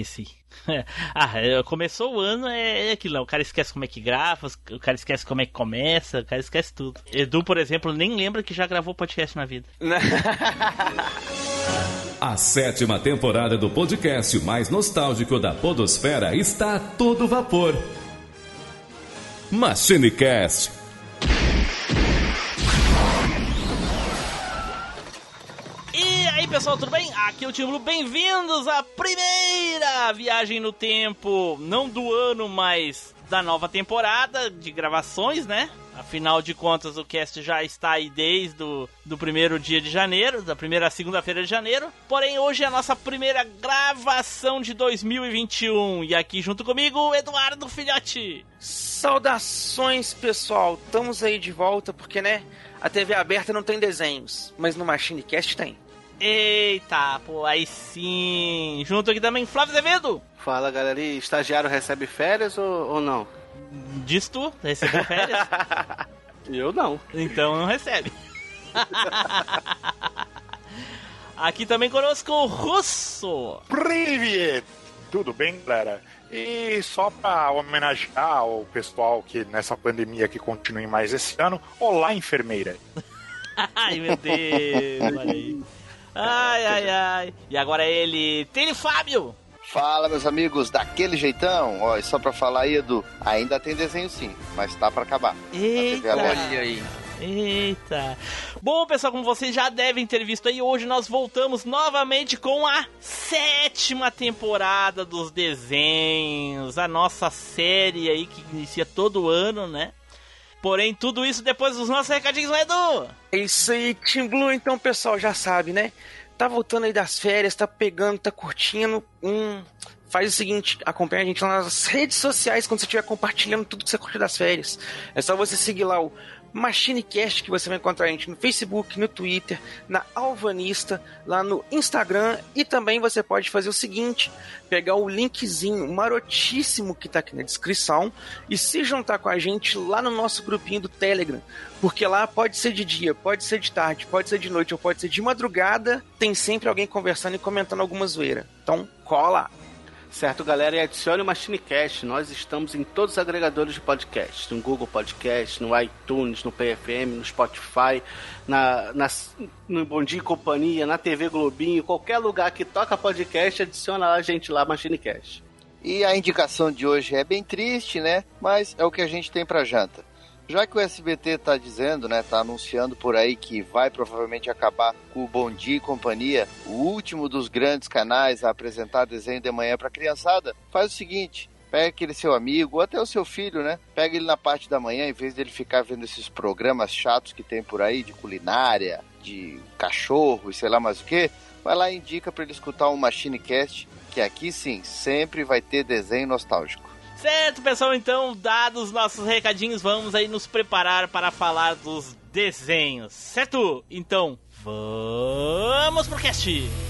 esqueci. ah, é, começou o ano, é, é aquilo, não. O cara esquece como é que grava, o cara esquece como é que começa, o cara esquece tudo. Edu, por exemplo, nem lembra que já gravou podcast na vida. A sétima temporada do podcast mais nostálgico da Podosfera está a todo vapor. MachineCast pessoal, tudo bem? Aqui é o Tio bem-vindos à primeira viagem no tempo, não do ano, mas da nova temporada de gravações, né? Afinal de contas, o cast já está aí desde o do primeiro dia de janeiro, da primeira segunda-feira de janeiro. Porém, hoje é a nossa primeira gravação de 2021. E aqui junto comigo, Eduardo Filhote. Saudações, pessoal. Estamos aí de volta porque, né? A TV aberta não tem desenhos, mas no MachineCast tem. Eita, pô, aí sim. Junto aqui também, Flávio Azevedo. Fala, galera. E estagiário recebe férias ou, ou não? Diz tu, recebeu férias? Eu não. Então não recebe. aqui também conosco o Russo. Privet! Tudo bem, galera? E só para homenagear o pessoal que nessa pandemia que continue mais esse ano, olá, enfermeira. Ai, meu Deus, olha aí. Ai, ai, ai. E agora ele, Tele Fábio. Fala, meus amigos, daquele jeitão. Ó, e só pra falar aí, Edu, ainda tem desenho sim, mas tá pra acabar. Eita. Olha aí. Eita. Bom, pessoal, como vocês já devem ter visto aí, hoje nós voltamos novamente com a sétima temporada dos desenhos. A nossa série aí que inicia todo ano, né? Porém, tudo isso depois dos nossos recadinhos, né, Edu? É isso aí, Team Blue, então, pessoal, já sabe, né? Tá voltando aí das férias, tá pegando, tá curtindo. Hum, faz o seguinte, acompanha a gente lá nas redes sociais quando você estiver compartilhando tudo que você curte das férias. É só você seguir lá o MachineCast, que você vai encontrar a gente no Facebook, no Twitter, na Alvanista, lá no Instagram. E também você pode fazer o seguinte: pegar o linkzinho marotíssimo que está aqui na descrição e se juntar com a gente lá no nosso grupinho do Telegram. Porque lá pode ser de dia, pode ser de tarde, pode ser de noite ou pode ser de madrugada. Tem sempre alguém conversando e comentando alguma zoeira. Então, cola! Certo, galera, e adicione o MachineCast. Nós estamos em todos os agregadores de podcast. No Google Podcast, no iTunes, no PFM, no Spotify, na, na, no Bom Dia e Companhia, na TV Globinho, qualquer lugar que toca podcast, adiciona a gente lá, MachineCast. E a indicação de hoje é bem triste, né? Mas é o que a gente tem pra janta. Já que o SBT está dizendo, né, tá anunciando por aí que vai provavelmente acabar com o Bom Dia e Companhia, o último dos grandes canais a apresentar desenho de manhã para criançada, faz o seguinte, pega aquele seu amigo, ou até o seu filho, né? Pega ele na parte da manhã, em vez dele ficar vendo esses programas chatos que tem por aí de culinária, de cachorro e sei lá mais o que, vai lá e indica para ele escutar um Machine Cast, que aqui sim sempre vai ter desenho nostálgico. Certo, pessoal, então, dados nossos recadinhos, vamos aí nos preparar para falar dos desenhos, certo? Então, vamos pro cast!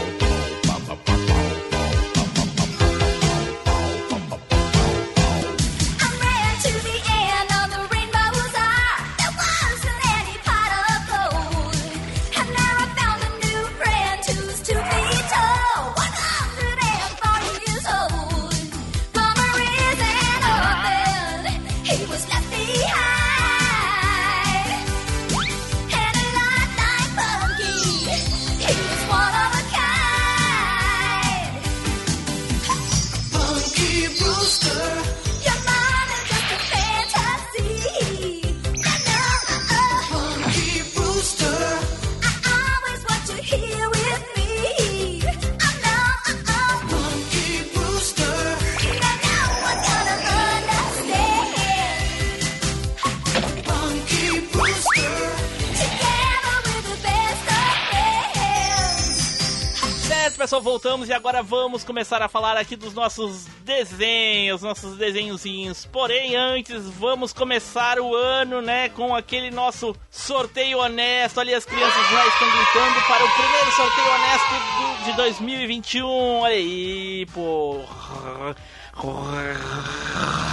Vamos começar a falar aqui dos nossos desenhos, nossos desenhozinhos. Porém, antes, vamos começar o ano, né, com aquele nosso sorteio honesto. Ali as crianças já estão gritando para o primeiro sorteio honesto de 2021. Olha aí, porra.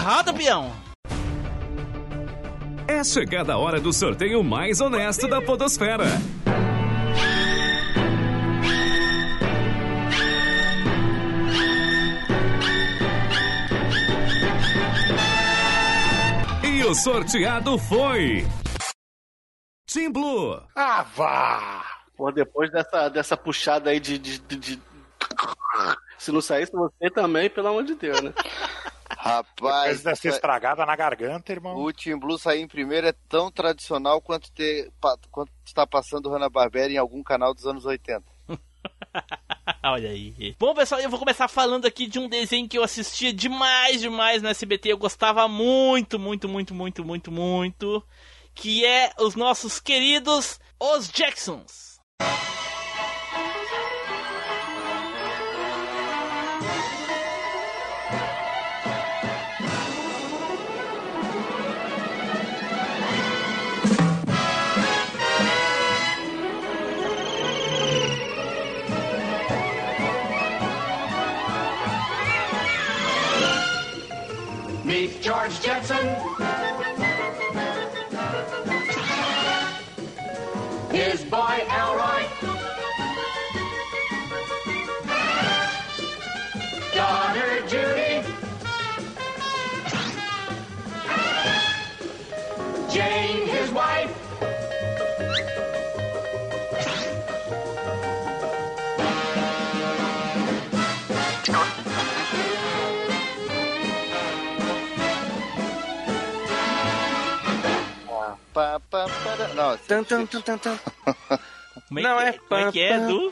Roda, peão! É chegada a hora do sorteio mais honesto da Podosfera. O sorteado foi. Team Blue. Ah, vá! Pô, depois dessa, dessa puxada aí de, de, de- de- Se não saísse você também, pelo amor de Deus, né? Rapaz, Depois dessa estragada na garganta, irmão. o Team Blue sair em primeiro é tão tradicional quanto ter quanto está passando Hanna-Barbera em algum canal dos anos 80. Olha aí. Bom, pessoal, eu vou começar falando aqui de um desenho que eu assistia demais, demais no SBT. Eu gostava muito, muito, muito, muito, muito, muito. Que é os nossos queridos Os Jacksons. não. Tan, tan, tan, tan, tan. Como é não, que, é, como é que é, Du?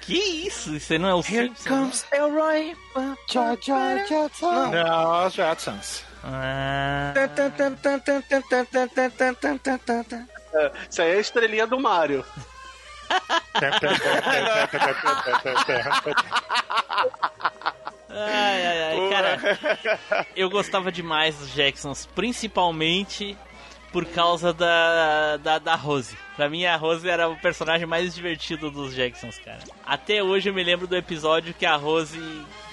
Que isso? Isso não é o Here Simpsons? comes Elroy. Tchau, tchau, tchau, tchau. Não, é os Jetsons. Isso aí é a estrelinha do Mario ai, ai, ai, cara. Eu gostava demais dos Jacksons, principalmente por causa da, da, da Rose. Pra mim, a Rose era o personagem mais divertido dos Jacksons, cara. Até hoje eu me lembro do episódio que a Rose.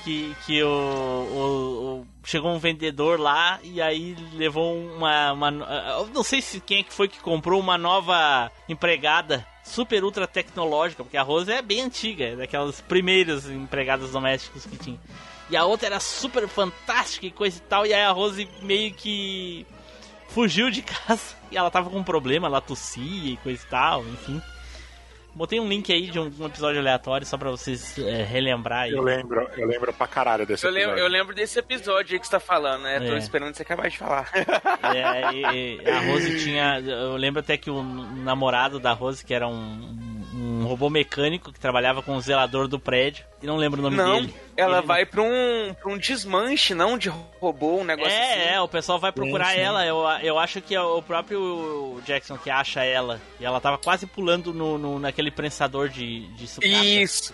Que, que o, o- o- Chegou um vendedor lá e aí levou uma. uma não sei se quem é que foi que comprou uma nova empregada super ultra tecnológica, porque a Rose é bem antiga, é daquelas primeiras empregadas domésticas que tinha. E a outra era super fantástica e coisa e tal, e aí a Rose meio que fugiu de casa e ela tava com um problema, ela tossia e coisa e tal, enfim. Botei um link aí de um, um episódio aleatório só pra vocês é, relembrar aí. Eu lembro, eu lembro pra caralho desse Eu lembro, episódio. eu lembro desse episódio aí que você tá falando, né? Tô É. esperando você acabar de falar. É, e- e a Rose tinha. Eu lembro até que o namorado da Rose, que era um, um robô mecânico que trabalhava com o zelador do prédio, e não lembro o nome Não, dele. ela Ele- vai pra um, pra um desmanche, não de robô, um negócio É, assim. é, o pessoal vai procurar Sim, sim. ela. Eu, eu acho que é o próprio Jackson que acha ela. E ela tava quase pulando no, no- naquele prensador de, de sucata. Isso.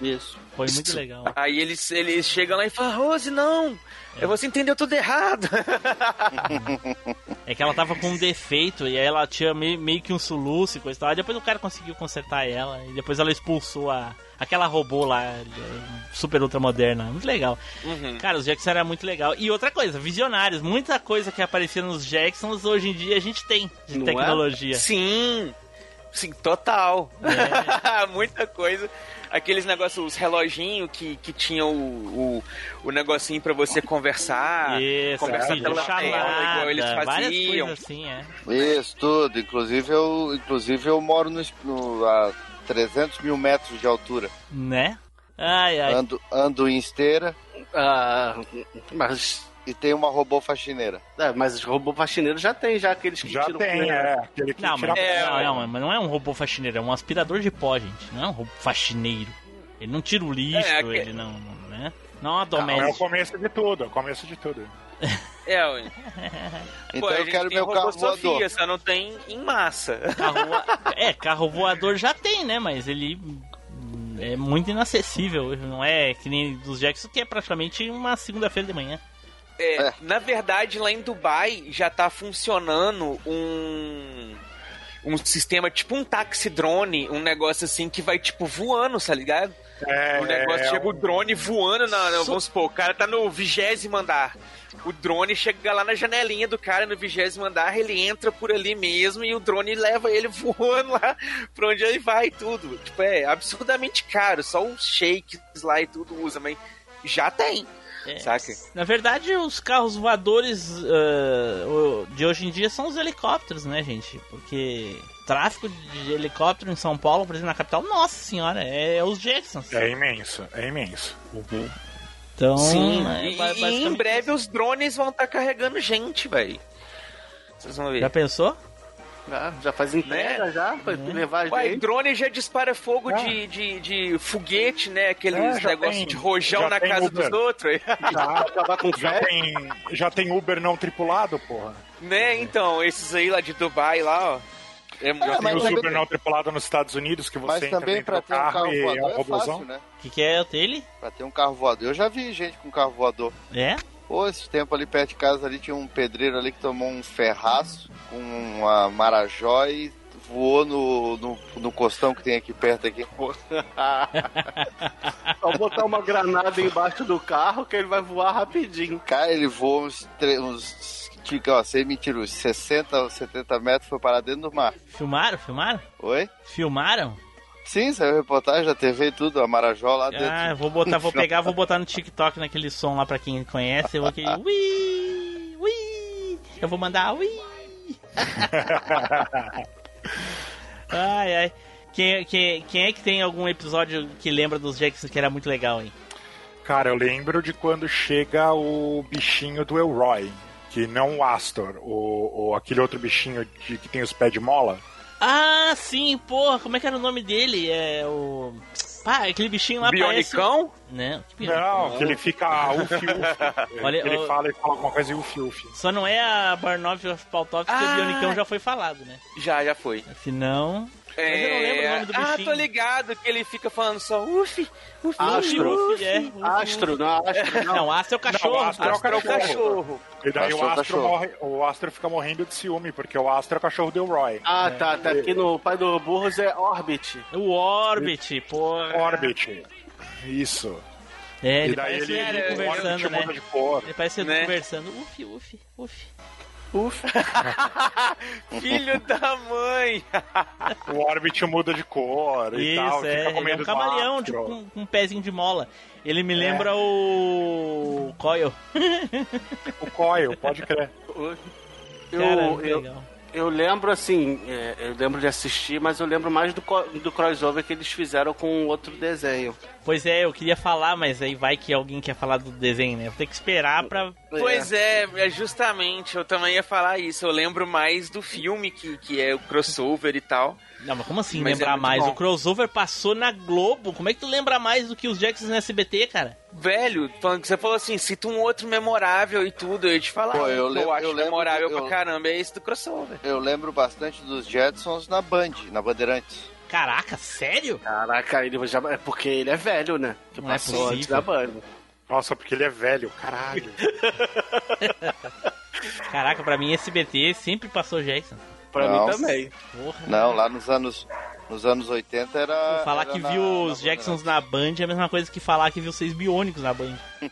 Isso. Foi muito legal. Aí eles, eles chegam lá e falam, Rose, não! É. Você entendeu tudo errado. É que ela tava com um defeito e aí ela tinha meio, meio que um soluço e coisa e tal. Aí depois o cara conseguiu consertar ela e depois ela expulsou a, aquela robô lá, super ultra moderna. Muito legal. Uhum. Cara, os Jacksons era muito legal. E outra coisa, visionários. Muita coisa que aparecia nos Jacksons hoje em dia a gente tem de Não é? tecnologia. Sim, sim, total. É. Muita coisa. Aqueles negócios, os reloginhos que, que tinham o, o, o negocinho pra você conversar. Isso, conversar vídeo pela tela, igual eles chamada, várias faziam. coisas assim, é. Isso, tudo. Inclusive eu, inclusive eu moro no, no- a 300 mil metros de altura. Né? Ai, ai. Ando, ando em esteira Ah, mas, e tenho uma robô faxineira. é, mas robô faxineiro já tem, já aqueles que Já tiram tem, é. Aquele que Não, tira mas, É, não, não, mas não é um robô faxineiro, é um aspirador de pó, gente. Não é um robô faxineiro. Ele não tira o lixo, É, que- ele não, não, né? Não é uma Não, é o doméstica. começo de tudo, é o começo de tudo. É, ué. Então Pô, eu quero tem meu carro Sofia, voador. só não tem em massa. Carro voa- É, carro voador já tem, né? Mas ele hum, é muito inacessível. Não é que nem dos Jackson, que é praticamente uma segunda-feira de manhã. É, É. Na verdade, lá em Dubai já tá funcionando um. Um sistema tipo um taxi drone, um negócio assim que vai tipo voando, tá ligado? É, O negócio chega o drone voando na. na- Vamos supor, o cara tá no vigésimo andar. O drone chega lá na janelinha do cara no vigésimo andar, ele entra por ali mesmo e o drone leva ele voando lá pra onde ele vai e tudo. Tipo, é absurdamente caro. Só os shakes lá e tudo usa, mas já tem. É. Saca? Na verdade, os carros voadores o- de hoje em dia são os helicópteros, né, gente? Porque tráfego de helicóptero em São Paulo, por exemplo, na capital, nossa senhora, é, os Jacksons. É imenso, é imenso. Então, Sim, é e, ba- e em basicamente breve os drones vão estar carregando gente, velho. Vocês vão ver. Já pensou? Já, já faz entrega, já, pra levar Ué, gente. drone já dispara fogo Ah. de, de, de foguete, né? Aqueles É, negócios tem- de rojão na casa Uber. dos outros. Já acabar com Já tem, já tem Uber não tripulado, porra. né? Então, esses aí lá de Dubai, lá, ó. É, É, já Tem o também- Uber não tripulado nos Estados Unidos, que você Mas entra também do ter um carro é voador um é robôzão. fácil, né? O que, que é dele? Pra ter um carro voador. Eu já vi gente com carro voador. É? Pô, esse tempo ali perto de casa ali tinha um pedreiro ali que tomou um ferraço com uma marajó e voou no, no, no costão que tem aqui perto aqui. Só botar uma granada embaixo do carro que ele vai voar rapidinho. Cara, ele voou uns, uns tipo, ó, sem mentira, uns 60 ou 70 metros, foi parar dentro do mar. Filmaram? Filmaram? Oi? Filmaram? Sim, saiu reportagem da TV e tudo, a marajó lá dentro. Ah, vou botar, vou pegar, vou botar no TikTok naquele som lá pra quem conhece. Eu vou aquele ui, ui. Eu vou mandar ui. ai, ai. Quem, quem, quem é que tem algum episódio que lembra dos Jackson que era muito legal, hein? Cara, eu lembro de quando chega o bichinho do Elroy, que não o Astor, o, o- aquele outro bichinho de, que tem os pés de mola. Ah, sim, porra, como é que era o nome dele? É o. Pá, aquele bichinho lá Bionicão? parece. Não, que bionicão. Não, que ele fica ufi ufi. Olha, ele fala e fala alguma coisa e ufi ufi. Só não é a Barnoff of porque Ah. o Bionicão já foi falado, né? Já, já foi. Se não. Mas eu não lembro o nome do Ah, bichinho. tô ligado que ele fica falando só ufi, ufi, Astro. ufi. É, o- Astro, não, Astro não. Não, Astro é o cachorro. Não, Astro é o Astro é o cachorro. cachorro. E daí Astro o é Astro, morre, o Astro fica morrendo de ciúme, porque o Astro é o cachorro do Elroy. Ah, tá, tá aqui no pai do Burros é Orbit. O Orbit, porra. Orbit. Isso. É, ele e daí parece ele, ele conversando, né? de. Ele parece Né? conversando. Uf, uf, uf. Ufa. Filho da mãe. O Orbit muda de cor e Isso, tal. é. Fica com Ele é um camaleão Astro. tipo, com, um pezinho de mola. Ele me É. lembra o. Coil. O Coil, pode crer. Eu, eu, legal. eu lembro assim, é, eu lembro de assistir, mas eu lembro mais do, do crossover que eles fizeram com outro desenho. Pois é, eu queria falar, mas aí vai que alguém quer falar do desenho, né? Vou ter que esperar pra. Pois é, é justamente, eu também ia falar isso. Eu lembro mais do filme que, que é o crossover e tal. Não, mas como assim Mas é lembrar muito mais? bom. O crossover passou na Globo. Como é que tu lembra mais do que os Jacksons no SBT, cara? Velho, você falou assim, cita um outro memorável e tudo, eu ia te falar. Pô, eu lembro- eu acho eu lembro memorável do- eu- pra caramba, é esse do crossover. Eu lembro bastante dos Jetsons na Band, na Bandeirantes. Caraca, sério? Caraca, ele já, é porque ele é velho, né? Que Não é passou antes possível. da banda. Nossa, porque ele é velho, caralho. Caraca, pra mim SBT sempre passou Jackson. Pra Não. mim também. Porra. Não, lá nos anos, nos anos 80 era. Falar era que na- viu na os Jacksons na Band é a mesma coisa que falar que viu seis biônicos na Band.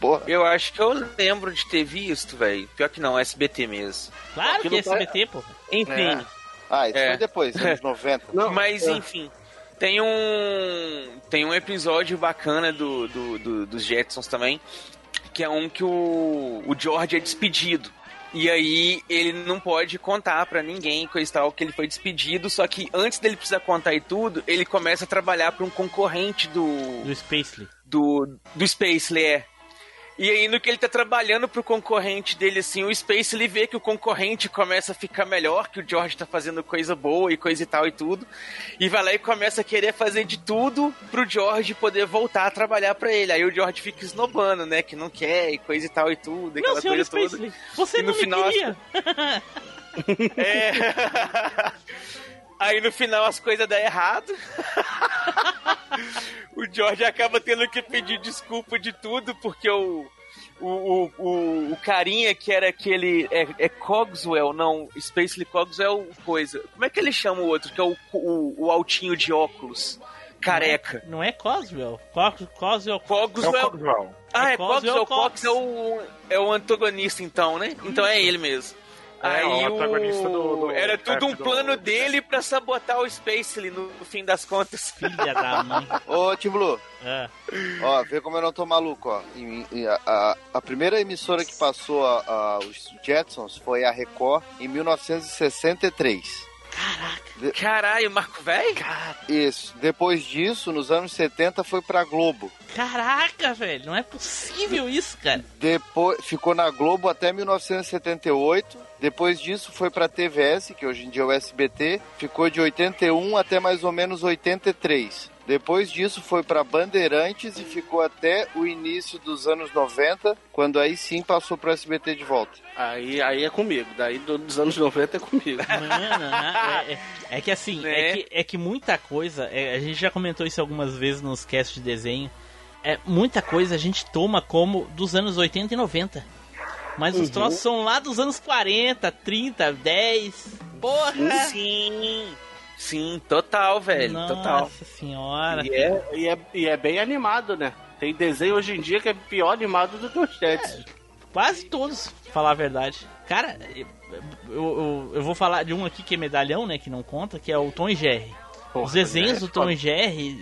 Porra. Eu acho que eu lembro de ter visto, velho. Pior que não, SBT mesmo. Claro que é Aquilo tá- SBT, pô. Enfim, Ah, isso É. foi depois, anos 90. Não, mas é. enfim. Tem um. Tem um episódio bacana do, do- do- dos Jetsons também. Que é um que o, o George é despedido. E aí ele não pode contar pra ninguém coisa e tal que ele foi despedido, só que antes dele precisar contar e tudo, ele começa a trabalhar pra um concorrente do Do Spacely. do, do Spacely, é. E aí, no que ele tá trabalhando pro concorrente dele, assim, o Space, ele vê que o concorrente começa a ficar melhor, que o George tá fazendo coisa boa e coisa e tal e tudo. E vai lá e começa a querer fazer de tudo pro George poder voltar a trabalhar pra ele. Aí o George fica esnobando, né? Que não quer e coisa e tal e tudo. Aquela senhor coisa toda. Spacely, você E não no me final, queria. É. Aí no final as coisas dão errado. o George acaba tendo que pedir desculpa de tudo, porque o. O, o, o, o carinha que era aquele. É, é Cogswell, não. Spacely Cogswell, coisa. Como é que ele chama o outro? Que é o, o, o altinho de óculos. Careca. Não é Coswell. Cos- Coswell. É o Cogswell. Cogwell. Ah, É é Cogswell Cogswell. Cox é o, é o antagonista, então, né? Então é ele mesmo. É, Aí o antagonista do- do- Era do tudo um chefe do- plano dele pra sabotar o Spacely no, no fim das contas. Filha da mãe. Ô, Tim Blue, É. ó, vê como eu não tô maluco, ó. Em- em- a, a- a primeira emissora que passou a- a- os Jetsons foi a Record em 1963. Caralho, Marco Véi? Isso. Depois disso, nos anos 70, foi pra Globo. Caraca, velho, não é possível isso, cara. Depois ficou na Globo até 1978. Depois disso foi pra TVS, que hoje em dia é o SBT, ficou de 81 até mais ou menos 83. Depois disso foi pra Bandeirantes e ficou até o início dos anos 90, quando aí sim passou pro SBT de volta. Aí, aí é comigo. Daí do- dos anos 90 é comigo. Mano, é, é- é que assim, Né? é, que, é que muita coisa, é, a gente já comentou isso algumas vezes nos casts de desenho, é, muita coisa a gente toma como dos anos 80 e 90. Mas os troços são lá dos anos 40, 30, 10. Porra! Sim. Sim, total, velho. Nossa Total. senhora. E é, e, é, e é bem animado, né? Tem desenho hoje em dia que é pior animado do que os Jets. Quase todos, pra falar a verdade. Cara, eu, eu, eu vou falar de um aqui que é medalhão, né? Que não conta, que é o Tom e Jerry. Os desenhos do Tom e Jerry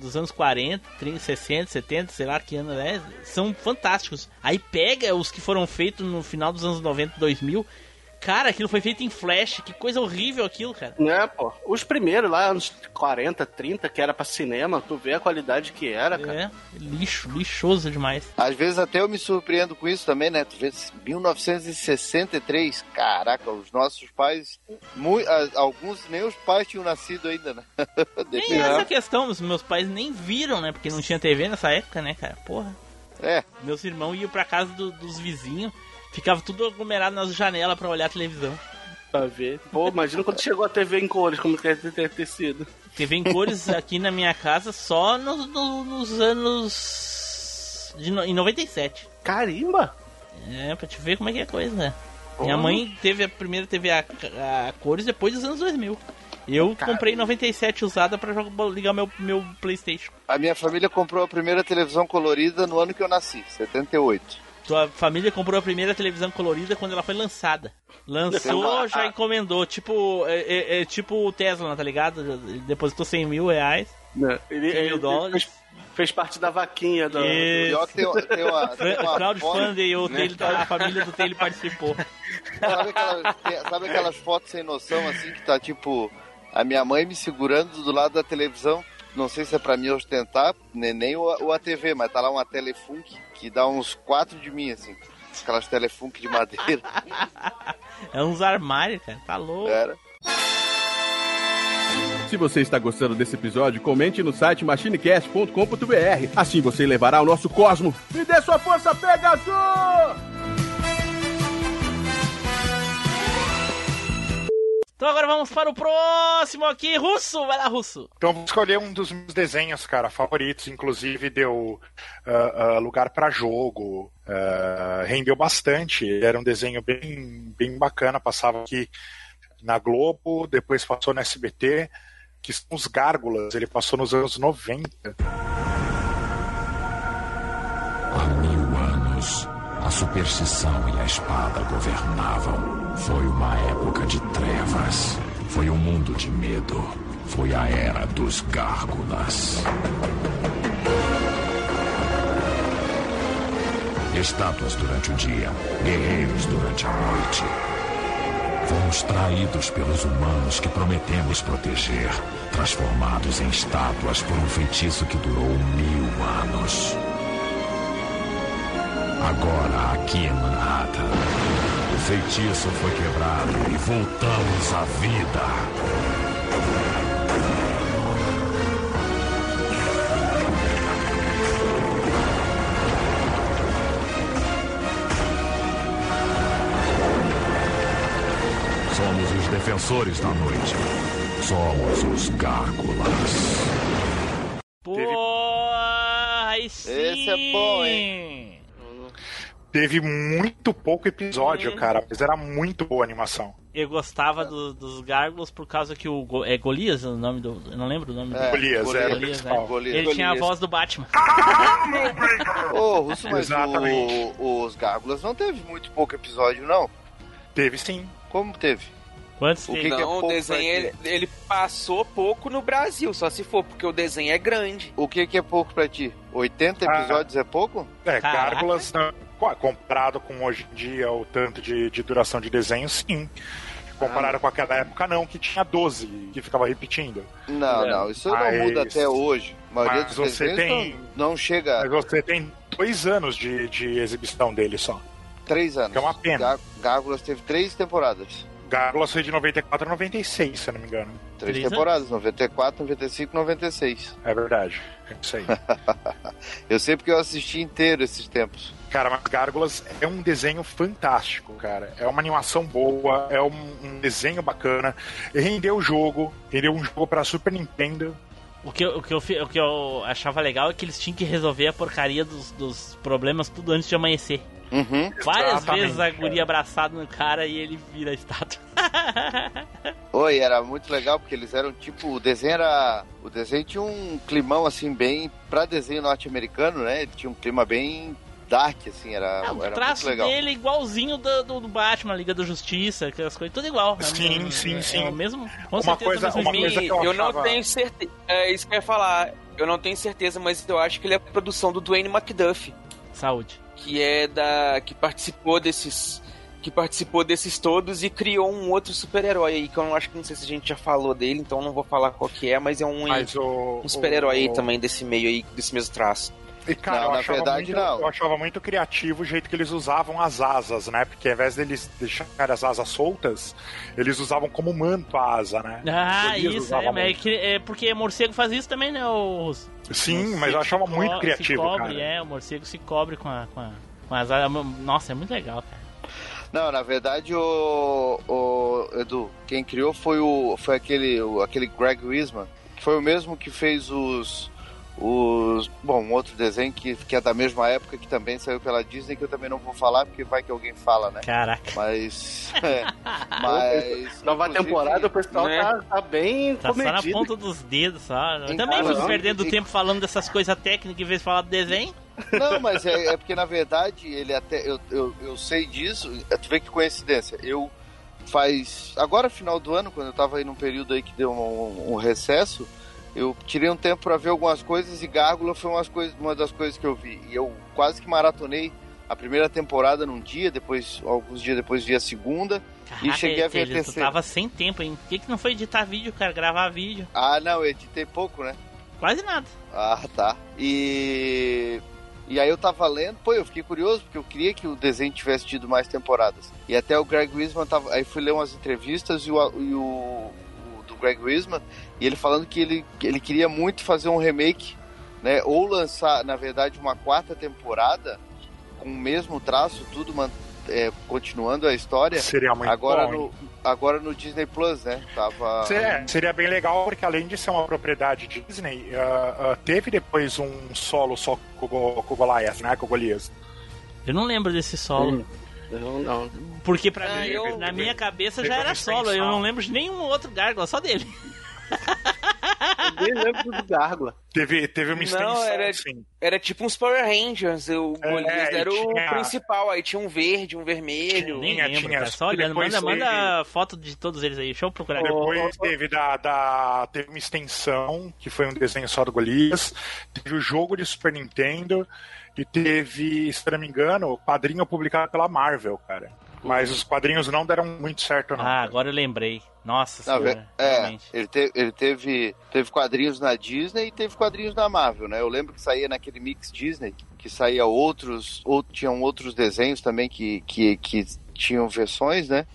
dos anos 40, 30, 60, 70, sei lá que ano é, são fantásticos. Aí pega os que foram feitos no final dos anos 90, 2000. Cara, aquilo foi feito em flash. Que coisa horrível aquilo, cara. Né, pô? Os primeiros lá, anos 40, 30, que era pra cinema, tu vê a qualidade que era, cara. É, lixo, lixoso demais. Às vezes até eu me surpreendo com isso também, né? Tu vê 1963, caraca, os nossos pais, alguns nem os pais tinham nascido ainda, né? Nem essa questão, os meus pais nem viram, né? Porque não tinha TV nessa época, né, cara? Porra. É, Meus irmãos iam pra casa do- dos vizinhos, ficava tudo aglomerado nas janelas pra olhar a televisão. Pra ver. Pô, imagina quando chegou a TV em cores, como que deve ter, sido. TV em cores aqui na minha casa só no- no- nos anos. De, no- em 97. Carimba! É, pra te ver como é que é a coisa, né? Minha mãe teve a primeira TV a, a cores depois dos anos 2000. Eu comprei em 97 usada pra jogar, ligar meu, meu Playstation. a minha família comprou a primeira televisão colorida no ano que eu nasci, 78. Tua família comprou a primeira televisão colorida quando ela foi lançada. Lançou, já encomendou. Tipo, é, é- é tipo o Tesla, tá ligado? Ele depositou 100 mil reais. Ele, 100 mil dólares. fez, fez parte da vaquinha do. Pior que tem, uma- tem uma, tem uma foto, Crowdfunding, o Taylor tá- a família do Taylor participou. sabe, aquelas, sabe aquelas fotos sem noção, assim, que tá tipo a minha mãe me segurando do lado da televisão, não sei se é pra me ostentar, nem, nem o, o ATV, mas tá lá uma Telefunk que dá uns quatro de mim, assim. Aquelas Telefunk de madeira, É uns armários, cara. Tá louco. era. Se você está gostando desse episódio, comente no site machinecast.com.br. Assim você levará ao nosso cosmo. Me dê sua força, Pegasus! Então agora vamos para o próximo aqui. Russo, vai lá, Russo. Então vou escolher um dos meus desenhos, cara, favoritos. Inclusive deu ah, ah, lugar pra jogo, ah, rendeu bastante. Era um desenho bem, bem bacana. Passava aqui na Globo, depois passou no SBT, que são os Gárgulas. Ele passou nos anos 90. Há mil anos, a superstição e a espada governavam. Foi uma época de trevas. Foi um mundo de medo. Foi a era dos gárgulas. Estátuas durante o dia, guerreiros durante a noite. Fomos traídos pelos humanos que prometemos proteger, transformados em estátuas por um feitiço que durou mil anos. Agora aqui em Manhattan. O feitiço foi quebrado e voltamos à vida. Somos os defensores da noite. Somos os Gárgulas. Pô, aí sim. Esse é bom, hein? Teve muito pouco Hum. episódio, cara, mas era muito boa a animação. Eu gostava do- dos Gárgulas por causa que o. Go- É Golias o nome do. Eu não lembro o nome É, do. Golias, Golias, era o Golias, principal. né? Golias. Ele tinha a Golias. voz do Batman. Ô, Russo, mas Exatamente. o- os Gárgulas não teve muito pouco episódio, não? Teve sim. Como teve? Quantos O tem? que que é não, o pouco desenho ele, ele passou pouco no Brasil, só se for, porque o desenho é grande. O que, que é pouco pra ti? 80 Ah. episódios é pouco? É, Caraca. Gárgulas, né, co- comparado com hoje em dia o tanto de, de duração de desenho, sim. Comparado com aquela época, não, que tinha 12, que ficava repetindo. Não, É. não, isso Mas- não muda até hoje. A maioria mas dos você desenhos tem- não, não chega Mas você tem dois anos de, de exibição dele só. três anos. Que é uma pena. Gá- Gárgulas teve três temporadas. Gárgulas foi de 94 a 96, se eu não me engano. Três Três temporadas, 94, 95 96. É verdade. É isso aí. Eu sei porque eu assisti inteiro esses tempos. Cara, mas Gárgulas é um desenho fantástico, cara. É uma animação boa, é um, um desenho bacana. Rendeu o jogo, rendeu um jogo pra Super Nintendo. O que, eu- o, que eu, o que eu achava legal é que eles tinham que resolver a porcaria dos, dos problemas tudo antes de amanhecer. Uhum. Várias Exatamente, vezes a guria abraçada no cara e ele vira a estátua. Oi, era muito legal porque eles eram tipo, o desenho era, o desenho tinha um climão assim bem pra desenho norte-americano, né? Ele tinha um clima bem dark assim, era, Ah, o era muito traço legal. dele é igualzinho do, do, do Batman, Liga da Justiça, aquelas coisas, tudo igual. Sim, É- sim, é, sim. É o mesmo, com Uma certeza coisa- mesmo uma coisa que eu eu não tenho certeza. É isso que eu ia falar. Eu não tenho certeza, mas eu acho que ele é produção do Dwayne McDuff, Saúde. que é da. que participou desses. Que participou desses todos e criou um outro super-herói aí, que eu não acho que não sei se a gente já falou dele, então não vou falar qual que é, mas é um, um super-herói aí o- também desse meio aí, desse mesmo traço. E, cara, Não, eu, na achava verdade, muito, não. eu achava muito criativo o jeito que eles usavam as asas, né? Porque ao invés deles deixarem as asas soltas, eles usavam como manto a asa, né? Ah, isso, é, mas é, muito. é porque morcego faz isso também, né, o Sim, mas eu achava se muito co- criativo, se cobre, cara. É, o morcego se cobre com, a, com, a, com as asas. Nossa, é muito legal, cara. Não, na verdade o, o Edu, quem criou foi o foi aquele o, aquele Greg Wiseman, que foi o mesmo que fez os os bom, um outro desenho que, que é da mesma época que também saiu pela Disney que eu também não vou falar porque vai que alguém fala, né? Caraca. Mas é, mas Nova temporada, o pessoal né? tá, tá bem Tá só na ponta dos dedos, só. Eu Tem também fico não. perdendo Tem- tempo falando dessas coisas técnicas em vez de falar do desenho. Não, mas é, é porque na verdade ele até. Eu, eu, eu sei disso. Tu vê que coincidência. Eu faz. Agora, final do ano, quando eu tava aí num período aí que deu um, um recesso, eu tirei um tempo pra ver algumas coisas e Gárgula foi umas coisas, uma das coisas que eu vi. E eu quase que maratonei a primeira temporada num dia, depois, alguns dias depois vi a segunda. Caraca, cheguei a ver a Teles, tu terceira. tava sem tempo, hein? Por que, que não foi editar vídeo, cara? Gravar vídeo? Ah, não, eu editei pouco, né? Quase nada. Ah, tá. E. E aí eu tava lendo, pô, eu fiquei curioso, porque eu queria que o desenho tivesse tido mais temporadas. E até o Greg Wiseman tava. Aí fui ler umas entrevistas e o, e o, Greg Wiseman, e ele falando que ele, ele queria muito fazer um remake, né? Ou lançar, na verdade, uma quarta temporada com o mesmo traço, tudo é, continuando a história. Seria muito agora bom. no, agora no Disney Plus, né? Tava. É, seria bem legal, porque além de ser uma propriedade Disney, ah, ah, teve depois um solo só com o Goliath, né? Com o Golias. Eu não lembro desse solo. Não, não. Porque pra Ah, mim, eu- na minha cabeça já era solo. Eu não lembro de nenhum outro gárgula, só dele. Eu nem lembro do Gárgula. Teve, teve uma extensão, Não, era- sim. Era tipo uns Power Rangers, o É, Golias era o tinha- principal, aí tinha um verde, um vermelho. Nem Tinha, lembro, tinha. cara. Só olhando. Manda, teve- manda foto de todos eles aí. Deixa eu procurar. Depois teve da, da- teve uma extensão, que foi um desenho só do Golias. Teve o jogo de Super Nintendo. E teve, se não me engano, o quadrinho publicado pela Marvel, cara. Mas os quadrinhos não deram muito certo, não. Ah, agora eu lembrei. Nossa Na ve- senhora. é, realmente. ele, te- ele teve, teve quadrinhos na Disney e teve quadrinhos na Marvel, né? Eu lembro que saía naquele mix Disney, que saía outros, ou, tinham outros desenhos também que, que, que tinham versões, né?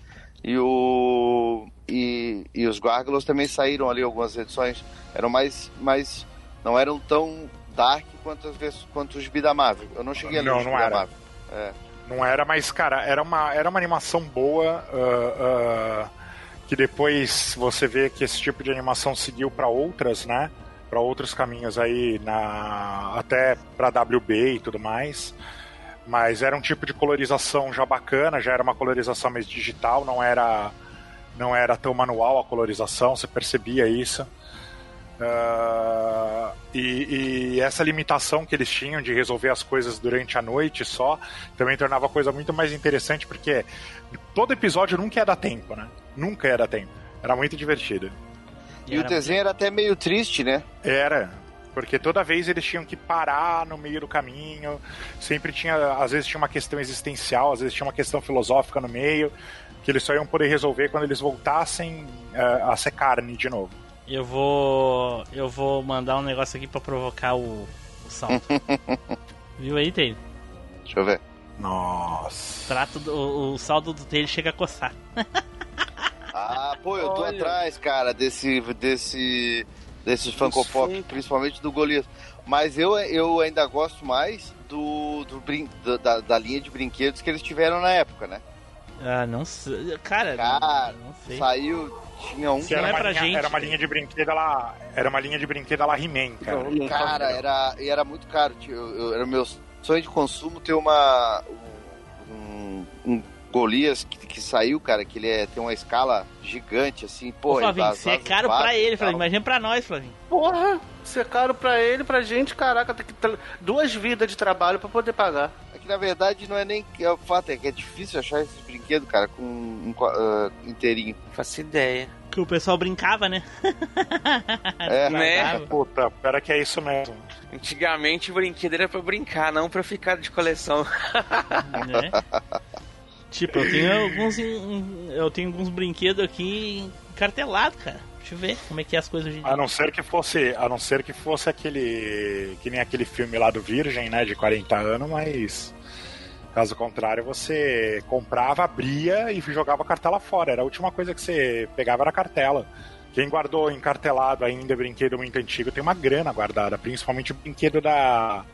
E o e, e os Gargolos também saíram ali algumas edições, eram mais mais não eram tão dark quanto as vezes quanto os da Marvel. Eu não cheguei a ler Não, os não Gibi da era. Marvel. É. Não era, mas, cara, era uma, era uma animação boa. ah, ah, que depois você vê que esse tipo de animação seguiu para outras, né? Para outros caminhos aí, na até para WB e tudo mais. Mas era um tipo de colorização já bacana, já era uma colorização mais digital, não era não era tão manual a colorização, você percebia isso. Ah, e, e essa limitação que eles tinham de resolver as coisas durante a noite só também tornava a coisa muito mais interessante, porque todo episódio nunca ia dar tempo, né? Nunca ia dar tempo. Era muito divertido. E o desenho era até meio triste, né? Era. Porque toda vez eles tinham que parar no meio do caminho. Sempre tinha. Às vezes tinha uma questão existencial, às vezes tinha uma questão filosófica no meio. Que eles só iam poder resolver quando eles voltassem eh, a ser carne de novo. Eu vou. Eu vou mandar um negócio aqui pra provocar o, o salto. Viu aí, Taylor? Deixa eu ver. Nossa. Trato do, o, o saldo do Taylor chega a coçar. Ah, pô, eu tô Olha. atrás, cara, desse desse desses Funko Pop, principalmente do Golias. Mas eu, eu ainda gosto mais do, do brin da- da, linha de brinquedos que eles tiveram na época, né? Ah, não sei. Cara, Cara, não sei. saiu, tinha um era, não é uma pra linha, gente. era uma linha de brinquedo, ela. Era uma linha de brinquedo, ela He-Man, cara. Não, não Cara, era, e era muito caro. tio. Eu, eu- era o meu sonho de consumo ter uma. Um, um Golias que, que saiu, cara, que ele é, tem uma escala gigante, assim, Pô, pô. Flavinho, você é caro e ele. Flavinho. Imagina pra nós, Flavinho. Porra, isso é caro pra ele, pra gente, caraca, tem que ter duas vidas de trabalho pra poder pagar. É que na verdade não é nem é o fato, é que é difícil achar esses brinquedos, cara, com um ah, inteirinho. Faço ideia. Que o pessoal brincava, né? É, Né? Puta, pera que é isso mesmo. Antigamente o brinquedo era pra brincar, não pra ficar de coleção. né? Tipo, eu tenho alguns. Eu tenho alguns brinquedos aqui encartelados, cara. Deixa eu ver como é que é as coisas hoje em dia. A não ser que fosse, a não ser que fosse aquele, que nem aquele filme lá do Virgem, né, de 40 anos, mas caso contrário, você comprava, abria e jogava a cartela fora. Era a última coisa que você pegava era a cartela. Quem guardou encartelado ainda brinquedo muito antigo tem uma grana guardada, principalmente o brinquedo da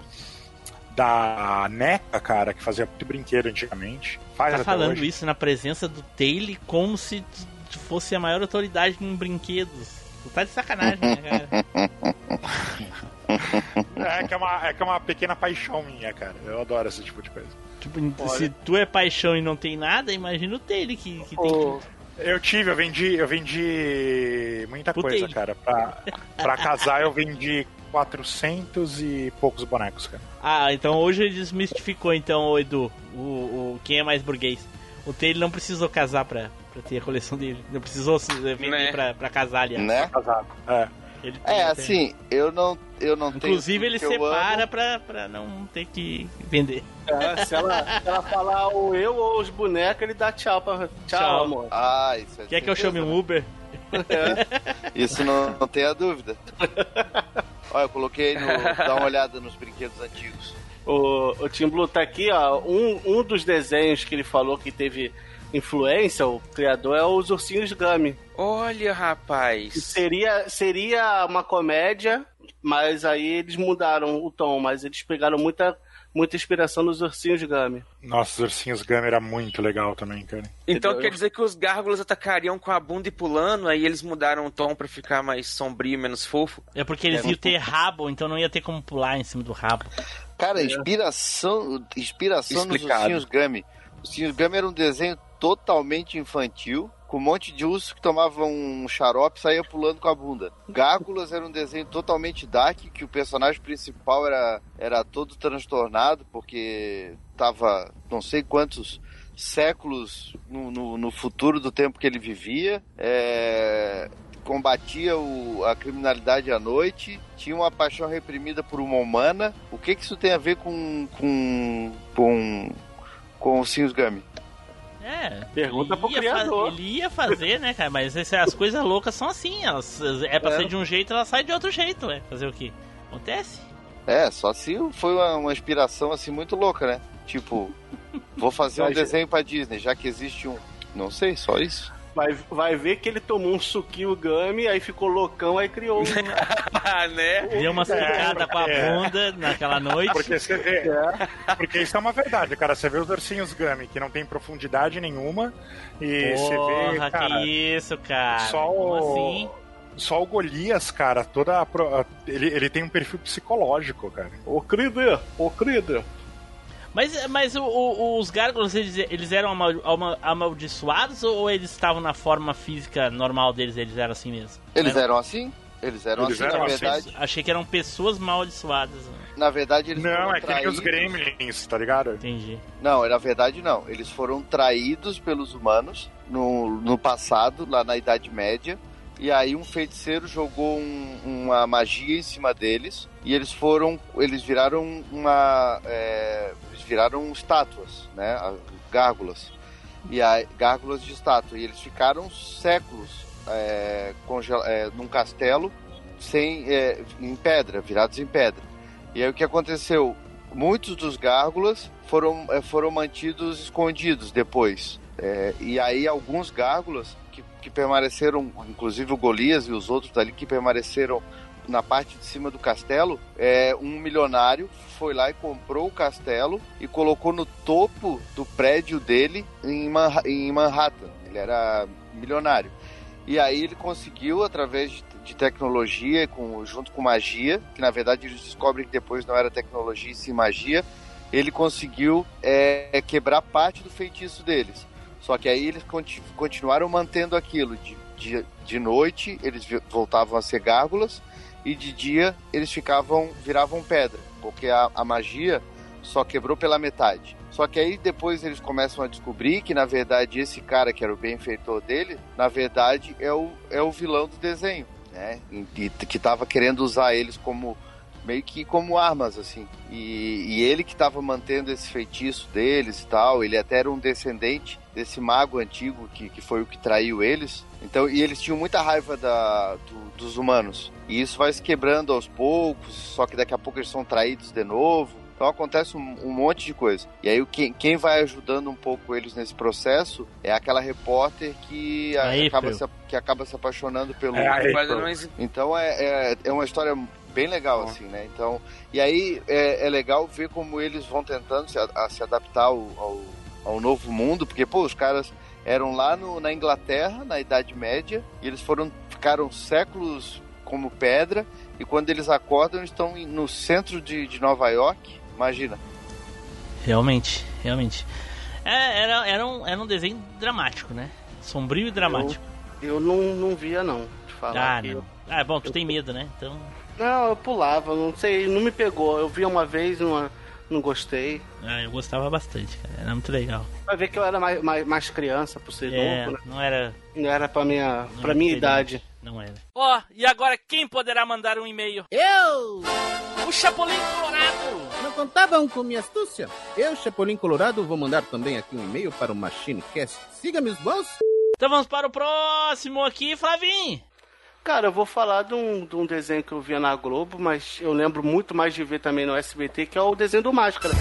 da NECA, cara, que fazia muito brinquedo antigamente. Faz Tá até falando hoje. isso na presença do Taylor como se fosse a maior autoridade em brinquedos. Tu tá de sacanagem, né, cara? É que é, uma, é que é uma pequena paixão minha, cara. Eu adoro esse tipo de coisa. Tipo, se tu é paixão e não tem nada, imagina o Taylor que, que tem Eu tive, eu vendi, eu vendi muita Putei. coisa, cara. Pra, pra casar eu vendi 400 e poucos bonecos, cara. Ah, então hoje ele desmistificou, então, o Edu, o, o, quem é mais burguês. O Taylor não precisou casar pra, pra ter a coleção dele. Não precisou se vender Né? pra, pra casar, aliás. né? Casado. É. Ele tem É, assim, eu não, eu não tenho. Inclusive ele separa amo. pra, pra não ter que vender. é, se, ela, se ela falar o eu ou os bonecos, ele dá tchau pra. Tchau, Tchau. amor. Ah, isso é Quer que eu certeza, chame um? Uber? Isso não, não tenha dúvida. Olha, eu coloquei no. Dá uma olhada nos brinquedos antigos. O, o Tim Blue tá aqui, ó. Um, um dos desenhos que ele falou que teve influência, o criador, é os Ursinhos Gummy. Olha, rapaz. seria, seria uma comédia, mas aí eles mudaram o tom, mas eles pegaram muita, muita inspiração nos Ursinhos Gummy. Nossa, os ursinhos Gummy era muito legal também, cara. Então quer dizer que os gárgulas atacariam com a bunda e pulando, aí eles mudaram o tom pra ficar mais sombrio, menos fofo. É porque eles iam ter rabo, então não ia ter como pular em cima do rabo. Cara, inspiração, inspiração nos Explicado. ursinhos Gummy. Os ursinhos Gummy era um desenho totalmente infantil, com um monte de urso que tomava um xarope e saía pulando com a bunda. Gárgulas era um desenho totalmente dark, que o personagem principal era, era todo transtornado, porque tava não sei quantos séculos no, no, no futuro do tempo que ele vivia. É, combatia o- a criminalidade à noite, tinha uma paixão reprimida por uma humana. O que, que isso tem a ver com com com, com os Ursinhos Gummy? É. Pergunta ele pro ia criador. fa- ele ia fazer, né, cara? Mas esse- as coisas loucas são assim. Elas, é pra É. ser de um jeito, ela sai de outro jeito, ué. Fazer o quê? Acontece. É, só se foi uma, uma inspiração assim muito louca, né? Tipo, vou fazer um desenho pra Disney, já que existe um. Não sei, só isso. Vai, vai ver que ele tomou um suquinho gummy, aí ficou loucão, aí criou um. Ah, né? Deu uma secada com a é. bunda naquela noite. Porque você vê. Porque isso é uma verdade, cara. Você vê os ursinhos Gummy que não tem profundidade nenhuma. E você vê. Porra, Cara, que isso, cara. só Como o. assim? Só o Golias, cara, toda a pro- a- ele, ele tem um perfil psicológico, cara. Ô, Crider, ô, Crider. Mas, mas o- o- os gárgulas, eles, eles eram amal- ama- amaldiçoados ou eles estavam na forma física normal deles? Eles eram assim mesmo? Eles Era- eram assim? Eles eram Eles assim, eram na assim. verdade. Achei que eram pessoas amaldiçoadas. Na verdade, eles Não, foram é que nem os traídos. Gremlins, tá ligado? Entendi. Não, na verdade não. Eles foram traídos pelos humanos no, no passado, lá na Idade Média. E aí um feiticeiro jogou um- uma magia em cima deles e eles foram, eles viraram uma, é, eles viraram estátuas, né, gárgulas e aí, gárgulas de estátua. E eles ficaram séculos é, é, num castelo sem, é, em pedra, virados em pedra. E aí o que aconteceu? Muitos dos gárgulas foram, eh, foram mantidos escondidos depois. É, e aí alguns gárgulas que, permaneceram, inclusive o Golias e os outros ali que permaneceram na parte de cima do castelo, é, um milionário foi lá e comprou o castelo e colocou no topo do prédio dele em, Manha- em Manhattan. Ele era milionário. E aí ele conseguiu, através de, de tecnologia, com, junto com magia, que na verdade eles descobrem que depois não era tecnologia e sim magia, ele conseguiu é, quebrar parte do feitiço deles. Só que aí eles conti- continuaram mantendo aquilo. De, de, de noite eles voltavam a ser gárgulas e de dia eles ficavam viravam pedra, porque a, a magia só quebrou pela metade. Só que aí depois eles começam a descobrir que na verdade esse cara que era o benfeitor dele, na verdade é o, é o vilão do desenho, né? E que tava querendo usar eles como meio que como armas assim. E, e ele que estava mantendo esse feitiço deles e tal, ele até era um descendente desse mago antigo que, que foi o que traiu eles. Então, e eles tinham muita raiva da, do- dos humanos. E isso vai se quebrando aos poucos, só que daqui a pouco eles são traídos de novo. Então acontece um, um monte de coisa. E aí o quem, quem vai ajudando um pouco eles nesse processo é aquela repórter que, a- A acaba, se, que acaba se apaixonando pelo. É, a April. Mas não existe- Então é, é, é uma história bem legal, assim, né? Então, e aí é, é legal ver como eles vão tentando se, a, a se adaptar ao, ao, ao novo mundo, porque, pô, os caras eram lá no, na Inglaterra, na Idade Média, e eles foram ficaram séculos como pedra, e quando eles acordam, eles estão no centro de, de Nova York. Imagina. Realmente, realmente. É, era, era, um, era um desenho dramático, né? Sombrio e dramático. Eu não, não via, não. Te falar ah, não. eu- Ah, bom, tu tem medo, né? Então. Não, eu pulava, não sei, não me pegou. Eu vi uma vez, não, não gostei. Ah, eu gostava bastante, cara. Era muito legal. Vai ver que eu era mais, mais, mais criança, por ser É, novo, né? não era. Não era pra minha, não pra minha idade. Não era. Ó, e agora quem poderá mandar um e-mail? Eu! O Chapolin Colorado! Não contavam com minha astúcia? Eu, Chapolin Colorado, vou mandar também aqui um e-mail para o MachineCast. Siga meus bons. Então vamos para o próximo aqui, Flavinho. Cara, eu vou falar de um, de um desenho que eu via na Globo, mas eu lembro muito mais de ver também no SBT, que é o desenho do Máscara.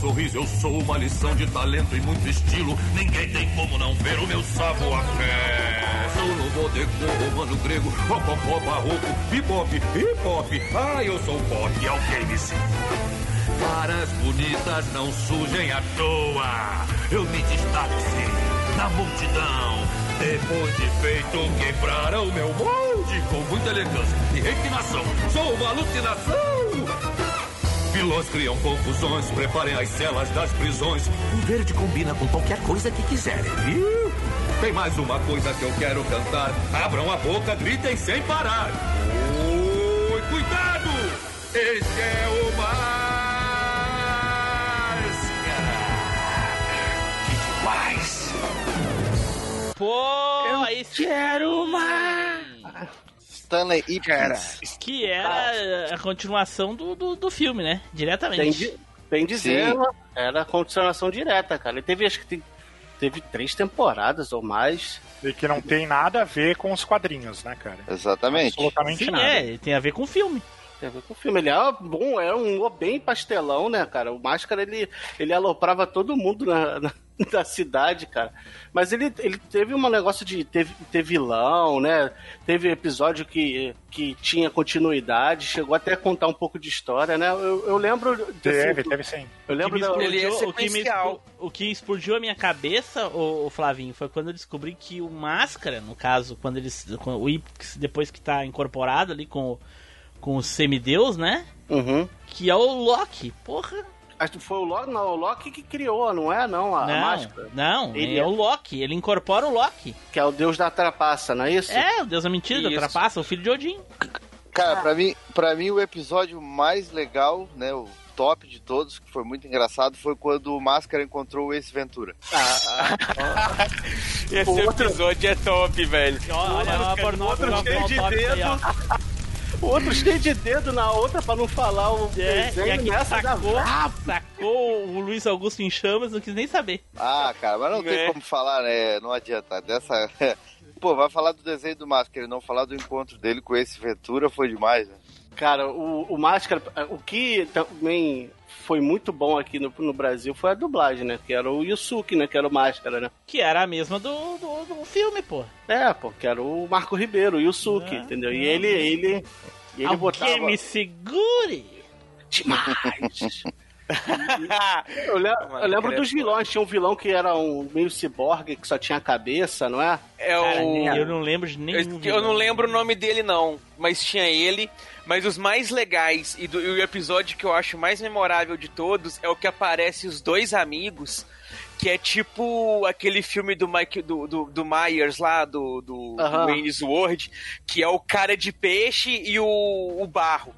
Sorriso, eu sou uma lição de talento e muito estilo. Ninguém tem como não ver o meu savoir-faire. Sou no bodegão romano grego, rococó, barroco, bebop, hip hop. Ah, eu sou pop, alguém me ensina. Caras bonitas não surgem à toa. Eu me destaco sim, na multidão. Depois de feito, quebraram meu molde com muita elegância e refinação. Sou uma alucinação. Vilões criam confusões, preparem as celas das prisões. O verde combina com qualquer coisa que quiserem, viu? Tem mais uma coisa que eu quero cantar. Abram a boca, gritem sem parar. Oi, cuidado! Esse é o Máscara. Pô, aí sim. Quero Stanley Ipkiss. Que era a continuação do, do, do filme, né? Diretamente. di- bem dizendo, era continuação direta, cara. Ele teve acho que tem teve três temporadas ou mais. E que não tem nada a ver com os quadrinhos, né, cara? Exatamente. Absolutamente Sim, nada. é, tem a ver com o filme. Com o filme. Ele é bom, é um bem pastelão, né, cara? O Máscara, ele, ele aloprava todo mundo na, na, na cidade, cara. Mas ele, ele teve um negócio de ter, ter vilão, né? Teve episódio que, que tinha continuidade, chegou até a contar um pouco de história, né? Eu, eu lembro... Teve, assim, teve sim. Eu lembro que me da... Ele é explodiu- o, que me o que explodiu a minha cabeça, o, Flavinho, foi quando eu descobri que o Máscara, no caso, quando eles. o Ipix, depois que tá incorporado ali com, o- com o semideus, né? Uhum. Que é o Loki. Porra. Acho que foi o Loki, não, o Loki que criou, não é não, a, a não, máscara? não, Ele é é- o Loki. Ele incorpora o Loki. Que é o deus da trapaça, não é isso? É, o Deus da Mentira, da. Trapaça, o filho de Odin. Cara, pra mim, pra mim o episódio mais legal, né, o top de todos, que foi muito engraçado, foi quando o Máscara encontrou o Ace Ventura. Esse episódio é top, velho. Olha, olha, por outro cheio de dedo. O outro cheio de dedo na outra pra não falar o É, e desenho aqui nessa da sacou, sacou o Luiz Augusto em chamas, não quis nem saber. Ah, cara, mas não tem É. como falar, né? Não adianta. Dessa. Pô, vai falar do desenho do Máscara e não falar do encontro dele com esse Ventura foi demais, né? Cara, o, o Máscara, o que também foi muito bom aqui no, no Brasil foi a dublagem, né? Que era o Yusuke, né? Que era o Máscara, né? Que era a mesma do, do, do filme, pô. É, pô, que era o Marco Ribeiro, o Yusuke, Ah, entendeu? E ele, ele, e ele Alguém botava me segure! demais. eu, le- eu lembro dos vilões, tinha um vilão que era um meio ciborgue, que só tinha a cabeça, não é? É o. eu não lembro de nenhum Eu, eu não lembro o nome dele, não. Mas tinha ele. Mas os mais legais e, do- e o episódio que eu acho mais memorável de todos é o que aparece os dois amigos. Que é tipo aquele filme do Mike do, do, do Myers lá, do, do, Aham. do Wayne's World, que é o cara de peixe e o, o barro.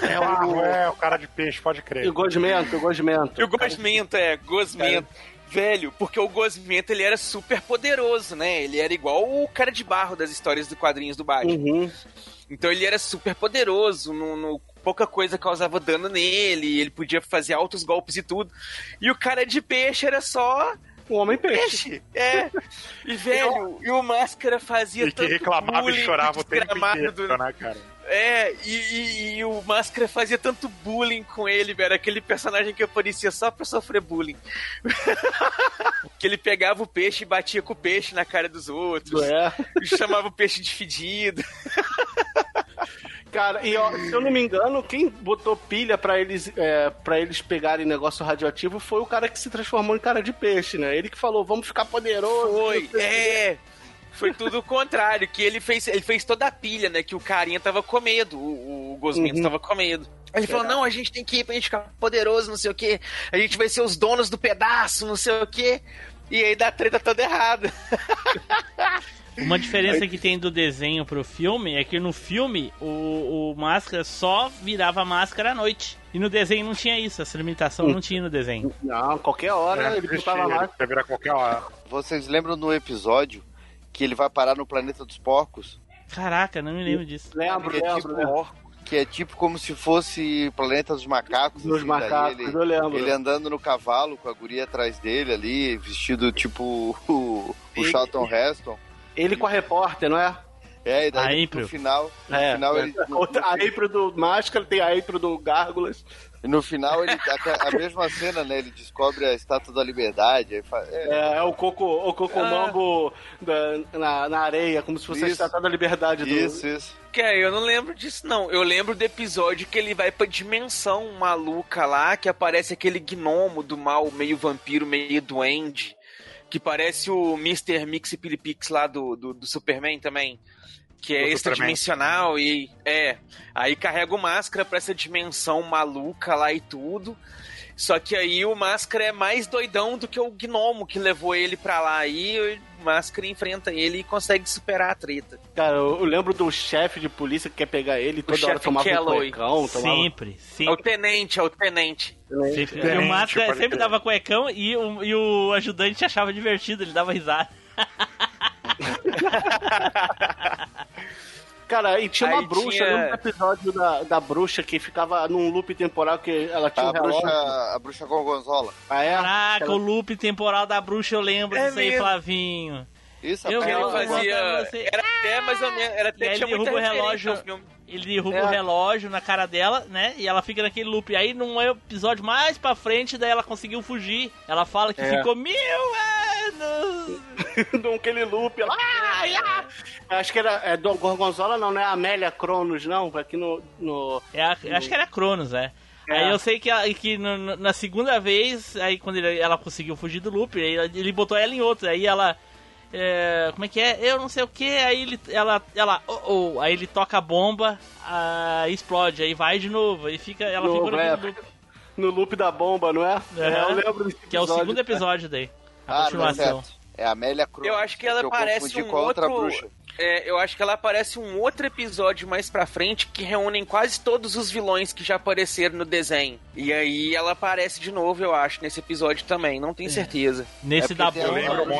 É o, é, o cara de peixe, pode e crer. o Gosmento, o Gosmento. E o Gosmento, é, Gosmento. Velho, porque o Gosmento ele era super poderoso, né? Ele era igual o cara de barro das histórias do quadrinhos do Batman. Uhum. Então ele era super poderoso, no, no- pouca coisa causava dano nele, ele podia fazer altos golpes e tudo. E o cara de peixe era só O Homem Peixe. peixe. É. E velho, e o Máscara fazia E que tanto reclamava bullying e chorava o tempo inteiro, do- né, cara? É, e, e- e o Máscara fazia tanto bullying com ele, velho. Aquele personagem que aparecia só pra sofrer bullying. que ele pegava o peixe e batia com o peixe na cara dos outros. É. E chamava o peixe de fedido. Cara, e ó, se eu não me engano, quem botou pilha pra eles, é, pra eles pegarem negócio radioativo foi o cara que se transformou em cara de peixe, né? Ele que falou, vamos ficar poderoso. Foi, é. Foi tudo o contrário, que ele fez, ele fez toda a pilha, né? Que o carinha tava com medo, o, o Gosmento Uhum. tava com medo. Ele falou, não, a gente tem que ir pra gente ficar poderoso, não sei o quê. A gente vai ser os donos do pedaço, não sei o quê. E aí dá treta toda errada. Uma diferença que tem do desenho pro filme é que no filme o, o Máscara só virava máscara à noite. E no desenho não tinha isso, essa limitação não tinha no desenho. Não, qualquer hora É, ele existia, botava podia virar qualquer hora. Vocês lembram no episódio que ele vai parar no planeta dos porcos? Caraca, não me lembro disso. Lembro, que, é lembro, tipo, lembro. que é tipo como se fosse planeta dos macacos. Dos assim, macacos, ele, eu lembro. ele andando no cavalo com a guria atrás dele ali, vestido tipo o, o Ele- Charlton Heston. Ele com a repórter, não é? É, e daí A no April. final, no É, final é. ele. No, a April do Máscara, tem a April do Gárgulas. No final ele. A, a mesma cena, né? Ele descobre a estátua da liberdade. Aí fa- é, É, é o coco, o coco mambo da- na, na areia, como se fosse a Isso. estátua da liberdade do. isso, isso. Que é, eu não lembro disso, não. Eu lembro do episódio que ele vai pra dimensão maluca lá, que aparece aquele gnomo do mal, meio vampiro, meio duende. Que parece o Mr. Mixipilipix lá do, do, do Superman também. Que é extradimensional e. É. Aí carrega o máscara pra essa dimensão maluca lá e tudo. Só que aí o Máscara é mais doidão do que o gnomo que levou ele pra lá. Aí o Máscara enfrenta ele e consegue superar a treta. Cara, eu, lembro do chefe de polícia que quer pegar ele toda hora chefe tomava um Kelloy. cuecão, tomava... Sempre, É o sempre. tenente, é o tenente. sempre. E o Máscara sempre dava cuecão e o, e o ajudante achava divertido, ele dava risada. Cara, e tinha uma Aí bruxa, tinha- lembra do episódio da, da bruxa que ficava num loop temporal que ela tinha A um relógio. bruxa, a bruxa gorgonzola. Ah, é? Caraca, Ela- o loop temporal da bruxa eu lembro É disso aí, mesmo. Flavinho. Isso, Eu contar fazia. Era até mais ou menos. Era E até aí tinha ele derruba o relógio. Ele derruba É. o relógio na cara dela, né? E ela fica naquele loop. Aí num episódio mais pra frente, daí ela conseguiu fugir. Ela fala que É. ficou mil anos. Naquele loop. Ela... Ai, ai. Acho que era é, do Gorgonzola, não, não é Amélia Cronos, não. Aqui no. no... É a- acho que era Cronos, é. É. Aí eu sei que, a- que no- no- na segunda vez, aí quando ele- ela conseguiu fugir do loop, aí ele, botou ela em outra. Aí ela. é, como é que é? Eu não sei o que. Aí ele, ela, ela, oh, oh, aí ele toca a bomba, ah, explode, aí vai de novo, aí fica, ela No- ficou é, naquele loop, no loop da bomba, não é? É, eu lembro desse que é o episódio. segundo episódio daí. A Ah, não é continuação. É a Amélia Cruz. Eu acho que ela eu parece um com a outra outro- bruxa. É, eu acho que ela aparece um outro episódio mais pra frente que reúnem quase todos os vilões que já apareceram no desenho. E aí ela aparece de novo, eu acho, nesse episódio também. Não tenho certeza. Nesse é da bomba.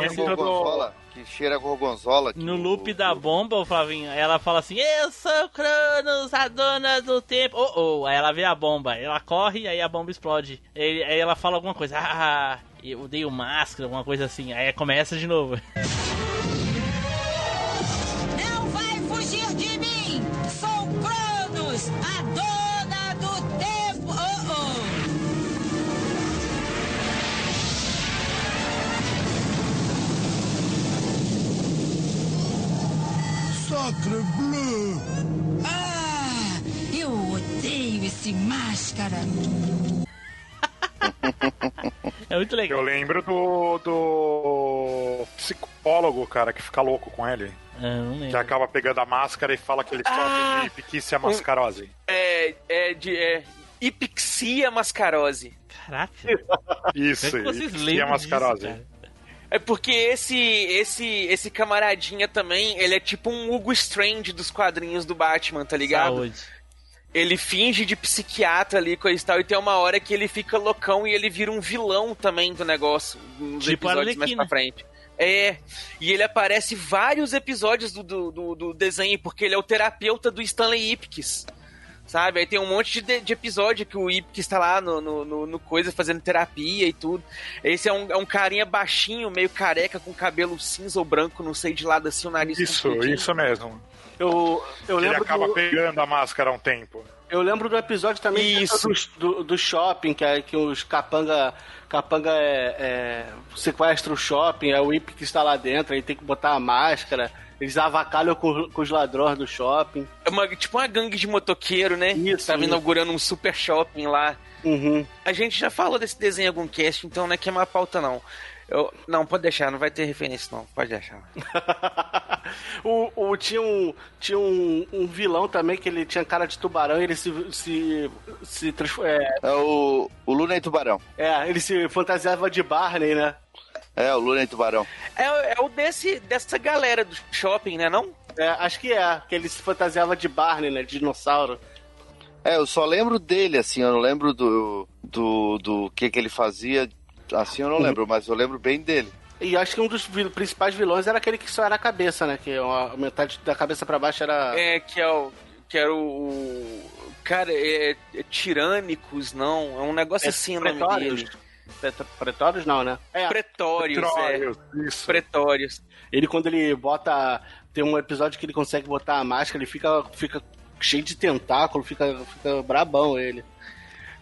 nesse- muito gorgonzola, que cheira gorgonzola. que No o- loop da bomba, o Flavinho, ela fala assim: Eu sou Cronos, a dona do tempo. Oh, oh. Aí ela vê a bomba, ela corre, aí a bomba explode. Aí, aí ela fala alguma coisa: Ah, eu odeio máscara, alguma coisa assim. Aí começa de novo. Não vai fugir de mim! Sou Cronos, a dona do tempo! Oh, oh. Sacre bleu! Ah, eu odeio esse máscara! É muito legal. Eu lembro do, do psicólogo, cara, que fica louco com ele. Ah, Que acaba pegando a máscara e fala que ele sofre Ah! de fictícia mascarose. É, é de. É, Ipixia mascarose. Caraca. Isso, Como é que vocês mascarose. disso? É porque esse esse esse camaradinha também, ele é tipo um Hugo Strange dos quadrinhos do Batman, tá ligado? Saúde. Ele finge de psiquiatra ali, coisa e tal, e tem uma hora que ele fica loucão e ele vira um vilão também do negócio, nos Tipo episódios mais pra frente. É, e ele aparece vários episódios do, do, do, do desenho, porque ele é o terapeuta do Stanley Ipkiss. Sabe? Aí tem um monte de, de episódio que o Ipkiss tá lá no, no, no- no coisa fazendo terapia e tudo. Esse é um, é um carinha baixinho, meio careca, com cabelo cinza ou branco, não sei de lado assim, o nariz Isso, isso mesmo. Eu, eu Ele lembro acaba do, pegando a máscara um tempo. Eu lembro do episódio também Isso. do, do, shopping, que, é, que os capanga, capanga é, é, sequestra o shopping, é o Ip que está lá dentro, aí tem que botar a máscara, eles avacalham com, com os ladrões do shopping. É uma, tipo uma gangue de motoqueiro, né? Isso, Tava isso. inaugurando um super shopping lá. Uhum. A gente já falou desse desenho em algum cast, então não é queimar a pauta, não. Eu, não, pode deixar, não vai ter referência, não. Pode deixar. o, o- tinha um, tinha um, um vilão também que ele tinha cara de tubarão e ele se. se, se é, É o, o Luna e Tubarão. é, ele se fantasiava de Barney, né? É, o Luna e Tubarão. É, é o desse, dessa galera do shopping, né, não? É, acho que é, que ele se fantasiava de Barney, né? De dinossauro. É, eu só lembro dele, assim, eu não lembro do, do, do que que ele fazia, assim eu não lembro, mas eu lembro bem dele. E acho que um dos vil- principais vilões era aquele que só era a cabeça, né? Que a metade da cabeça pra baixo era. É, que é o. Que era o. Cara, é, é Tirânicos, não. É um negócio É assim nome Pretórios? dele. Pretórios não, né? É, Pretórios, Pretórios, é. isso. Pretórios. ele quando ele bota. Tem um episódio que ele consegue botar a máscara, ele fica, fica cheio de tentáculo, fica, fica brabão ele.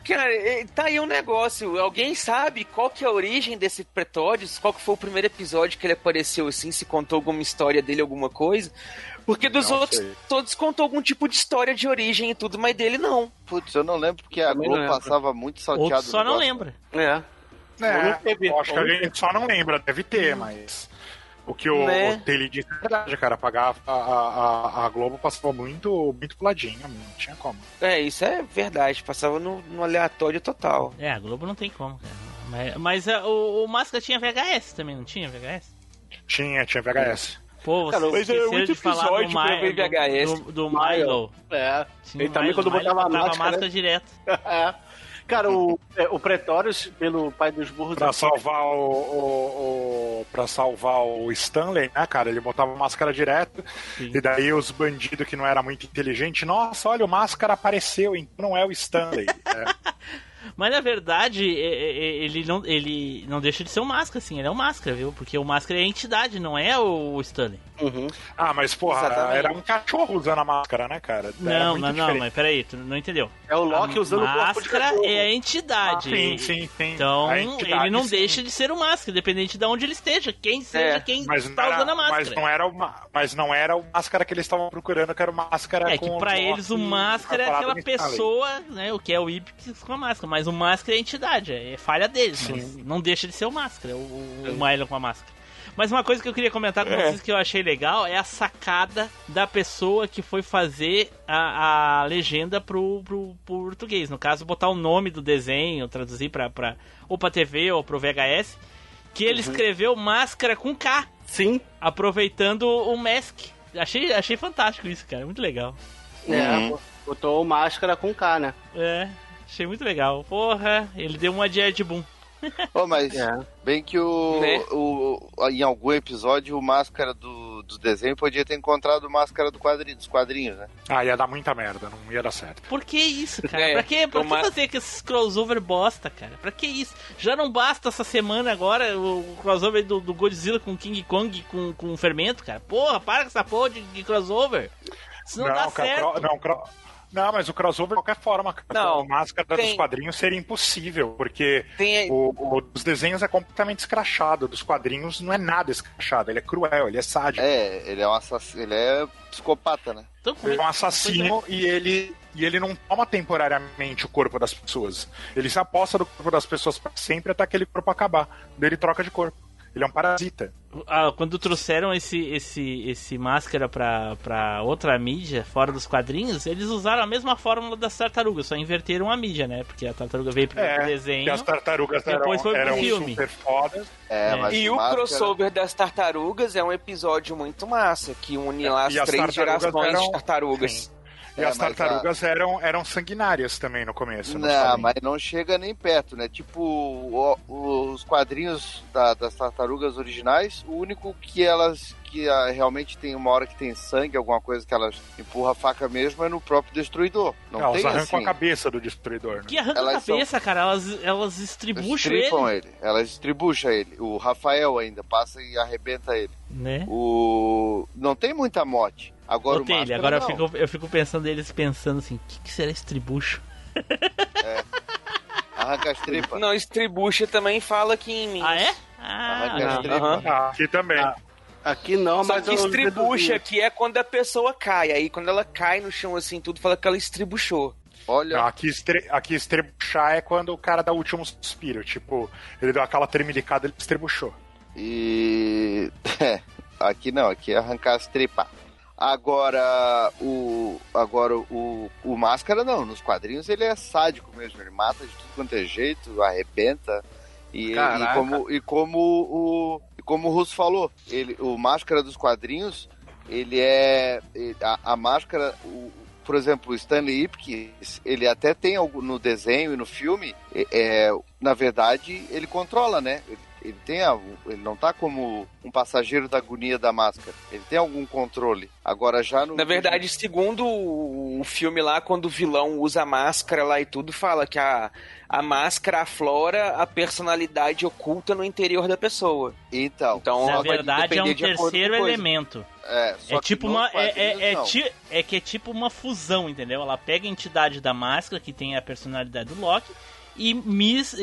Cara, é, tá aí um negócio. Alguém sabe qual que é a origem desse Pretórios? Qual que foi o primeiro episódio que ele apareceu assim? Se contou alguma história dele, alguma coisa? Porque dos Não outros, sei. todos contou algum tipo de história de origem e tudo, mas dele não. Putz, eu não lembro porque a Globo passava muito salteado. Outro só não lembra. É. É, teve- acho que a não gente só não lembra, deve ter, mas. O que o, Né? disse é verdade, cara. Pagar a, a, a Globo passava muito, muito puladinho, não tinha como. É, isso é verdade. Passava no, no aleatório total. É, a Globo não tem como, cara. Mas, mas é, o, o Máscara tinha VHS também, não tinha VHS? Tinha, tinha VHS. Pô, você Cara, mas é muito de falar do, Mi- VHS. do, do, do Milo. É. Tinha Ele também Milo, quando Milo botava a botava máscara. máscara direto. É. Cara, o, é, o Pretórios, pelo pai dos burros... Pra aqui- salvar o, o, o para salvar o Stanley, né, cara? Ele botava máscara direto e daí os bandidos que não era muito inteligente, nossa, olha o máscara apareceu, então não é o Stanley. É. Mas na verdade, é- é- é- ele não, ele não deixa de ser um máscara, assim, ele é um máscara, viu? Porque o máscara é a entidade, não é o Stanley. Ah, mas porra, Exatamente. era um cachorro usando a máscara, né, cara? Era Não, não, não, mas peraí, tu não entendeu. É o Loki a usando o máscara é a entidade. Ah, sim, sim, sim. Então, entidade, ele não sim. deixa de ser o máscara, independente de onde ele esteja. Quem seja, quem mas está não era, usando a máscara. Mas não era o, ma- mas não era o máscara que eles estavam procurando, que era o máscara É que com pra o eles o máscara é aquela pessoa, né? O que é o Ipix com a máscara. Mas o máscara é a entidade, é falha deles. Mas não deixa de ser o máscara, o, o, Milo com a máscara. Mas uma coisa que eu queria comentar com É. vocês que eu achei legal é a sacada da pessoa que foi fazer a, a legenda pro, pro, pro português. No caso, botar o nome do desenho, traduzir pra, pra, ou pra TV ou pro VHS. Que ele escreveu máscara com K. Sim. Aproveitando o Mask. Achei, achei fantástico isso, cara. Muito legal. É, botou o máscara com K, né? É, achei muito legal. Porra, ele deu uma de Ed Boon. Ô, mas bem que o, Né? o, em algum episódio o máscara do, do desenho podia ter encontrado o máscara do quadri, dos quadrinhos, né? Ah, ia dar muita merda, não ia dar certo. Por que isso, cara? É, pra que, pra que uma- fazer com esses crossover bosta, cara? Pra que isso? Já não basta essa semana agora o crossover do, do Godzilla com King Kong com, com fermento, cara? Porra, para com essa porra de, de crossover. Isso não, dá cara, certo. cro- não, cro- não, mas o crossover de qualquer forma, cara. Não, a máscara tem- dos quadrinhos seria impossível, porque Tem- o, o dos desenhos é completamente escrachado, dos quadrinhos não é nada escrachado, ele é cruel, ele é sádico. É, ele é um assassino, ele é psicopata, né? Ele é um assassino e ele, e ele não toma temporariamente o corpo das pessoas. Ele se aposta do corpo das pessoas para sempre até aquele corpo acabar. Daí ele troca de corpo. Ele é um parasita. Ah, quando trouxeram esse, esse, esse máscara pra, pra outra mídia, fora dos quadrinhos, eles usaram a mesma fórmula das tartarugas, só inverteram a mídia, né? Porque a tartaruga veio primeiro pro É, desenho. e as tartarugas depois eram, foi pro eram filme. super fodas. É, mas e o máscara- crossover das tartarugas é um episódio muito massa, que une lá as as três gerações eram- de tartarugas. E É, as tartarugas eram, eram sanguinárias também no começo. Não, quadrinhos. mas não chega nem perto, né? Tipo, o- o- os quadrinhos da- das tartarugas originais, o único que elas que ah, realmente tem uma hora que tem sangue, alguma coisa que elas empurra a faca mesmo, é no próprio destruidor. Não Elas tem arrancam assim. a cabeça do destruidor. Né? Que arranca Elas a cabeça, cara. Elas, elas estribucham ele. ele. Elas estribucham ele. O Rafael ainda passa e arrebenta ele. Né? O não tem muita morte. Agora Ô, o Taylor, máscara, agora eu não. fico, eu fico pensando eles pensando assim, o que, que será estribucho? Arranca as tripas. Não, Estribucha também fala aqui em mim. Ah, é? Arranca as Aham. tripas. Ah, aqui também. Aqui não, Só mas que estribucha, que é quando a pessoa cai. Aí quando ela cai no chão assim, tudo fala que ela estribuchou. Olha, Aqui, estre... aqui estrebuchar é quando o cara dá o último suspiro. Tipo, ele deu aquela tremelicada, ele estrebuchou. E. É, aqui não, aqui é arrancar as tripas. Agora, o. Agora, o, o Máscara não, nos quadrinhos ele é sádico mesmo, ele mata de tudo quanto é jeito, arrebenta. E, e como, e como o. e como o Russo falou, ele, o Máscara dos quadrinhos, ele é. a, a máscara. o- por exemplo, o Stanley Ipkiss, ele até tem algo no desenho e no filme, é, é, na verdade, ele controla, né? Ele, ele tem a- ele não tá como um passageiro da agonia da máscara. Ele tem algum controle. Agora já no Na verdade, segundo o filme lá, quando o vilão usa a máscara lá e tudo, fala que a, a máscara aflora a personalidade oculta no interior da pessoa. Então, então Na verdade, é um terceiro elemento. É, só É que tipo uma. É, é, é, ti- é que é tipo uma fusão, entendeu? Ela pega a entidade da máscara, que tem a personalidade do Loki, e, mis, e,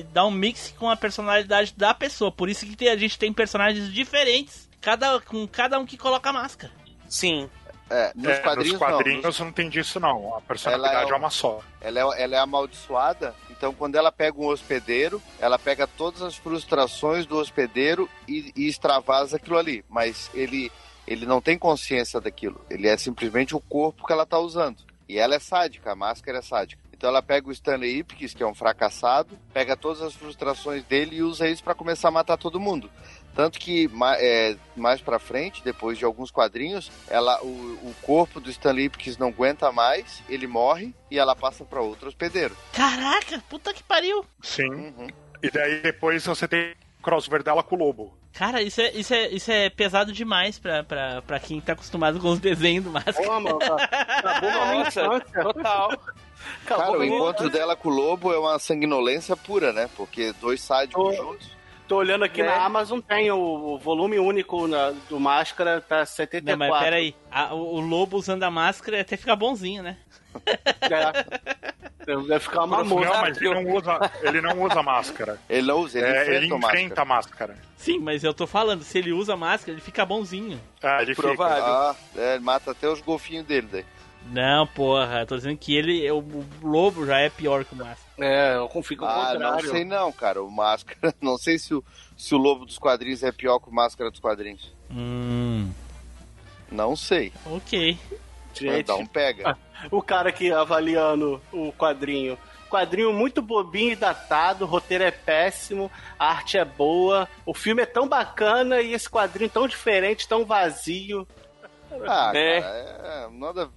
e dá um mix com a personalidade da pessoa. Por isso que tem- a gente tem personagens diferentes, cada, com cada um que coloca a máscara. Sim. É, nos É, quadrinhos, nos não. quadrinhos Nos- não tem disso, não. A personalidade Ela é é uma só. Ela é, ela é amaldiçoada, então quando ela pega um hospedeiro, ela pega todas as frustrações do hospedeiro e, e extravasa aquilo ali. Mas ele, ele não tem consciência daquilo. Ele é simplesmente o corpo que ela tá usando. E ela é sádica, a máscara é sádica. Então ela pega o Stanley Ipkiss, que é um fracassado, pega todas as frustrações dele e usa isso pra começar a matar todo mundo. Tanto que é, mais pra frente, depois de alguns quadrinhos, ela, o, o corpo do Stanley Ipkiss não aguenta mais, ele morre e ela passa pra outro hospedeiro. Caraca, puta que pariu. Sim. Uhum. E daí depois você tem o crossover dela com o lobo. Cara, isso é, isso é, isso é pesado demais pra, pra, pra quem tá acostumado com os desenhos do Máscara. Pô, mano, acabou com a minha Nossa, total. Cara, o encontro dela com o lobo é uma sanguinolência pura, né? Porque dois sádicos juntos. Tô olhando aqui Né? na Amazon, tem o, volume único na- do Máscara, tá 74. Não, mas peraí. A- o, o lobo usando a máscara até fica bonzinho, né? É. Deve ficar uma moça. Não, mas ele não usa, ele não usa máscara. Ele não usa, ele É, enfrenta ele máscara. enfrenta a máscara. Sim, mas eu tô falando, se ele usa máscara, ele fica bonzinho. Ah, ele Provável. Ah, é, ele mata até os golfinhos dele daí. Não, porra, eu tô dizendo que ele, o, o lobo já é pior que o máscara. É, eu confio com o Ah, não contrário. sei não, cara. O máscara. Não sei se o, se o lobo dos quadrinhos é pior que o máscara dos quadrinhos. Hum, Não sei. ok. Gente, dá um pega. o cara aqui avaliando o quadrinho. Quadrinho muito bobinho e datado, o roteiro é péssimo, a arte é boa, o filme é tão bacana e esse quadrinho tão diferente, tão vazio. Ah, Né? cara, é, nada.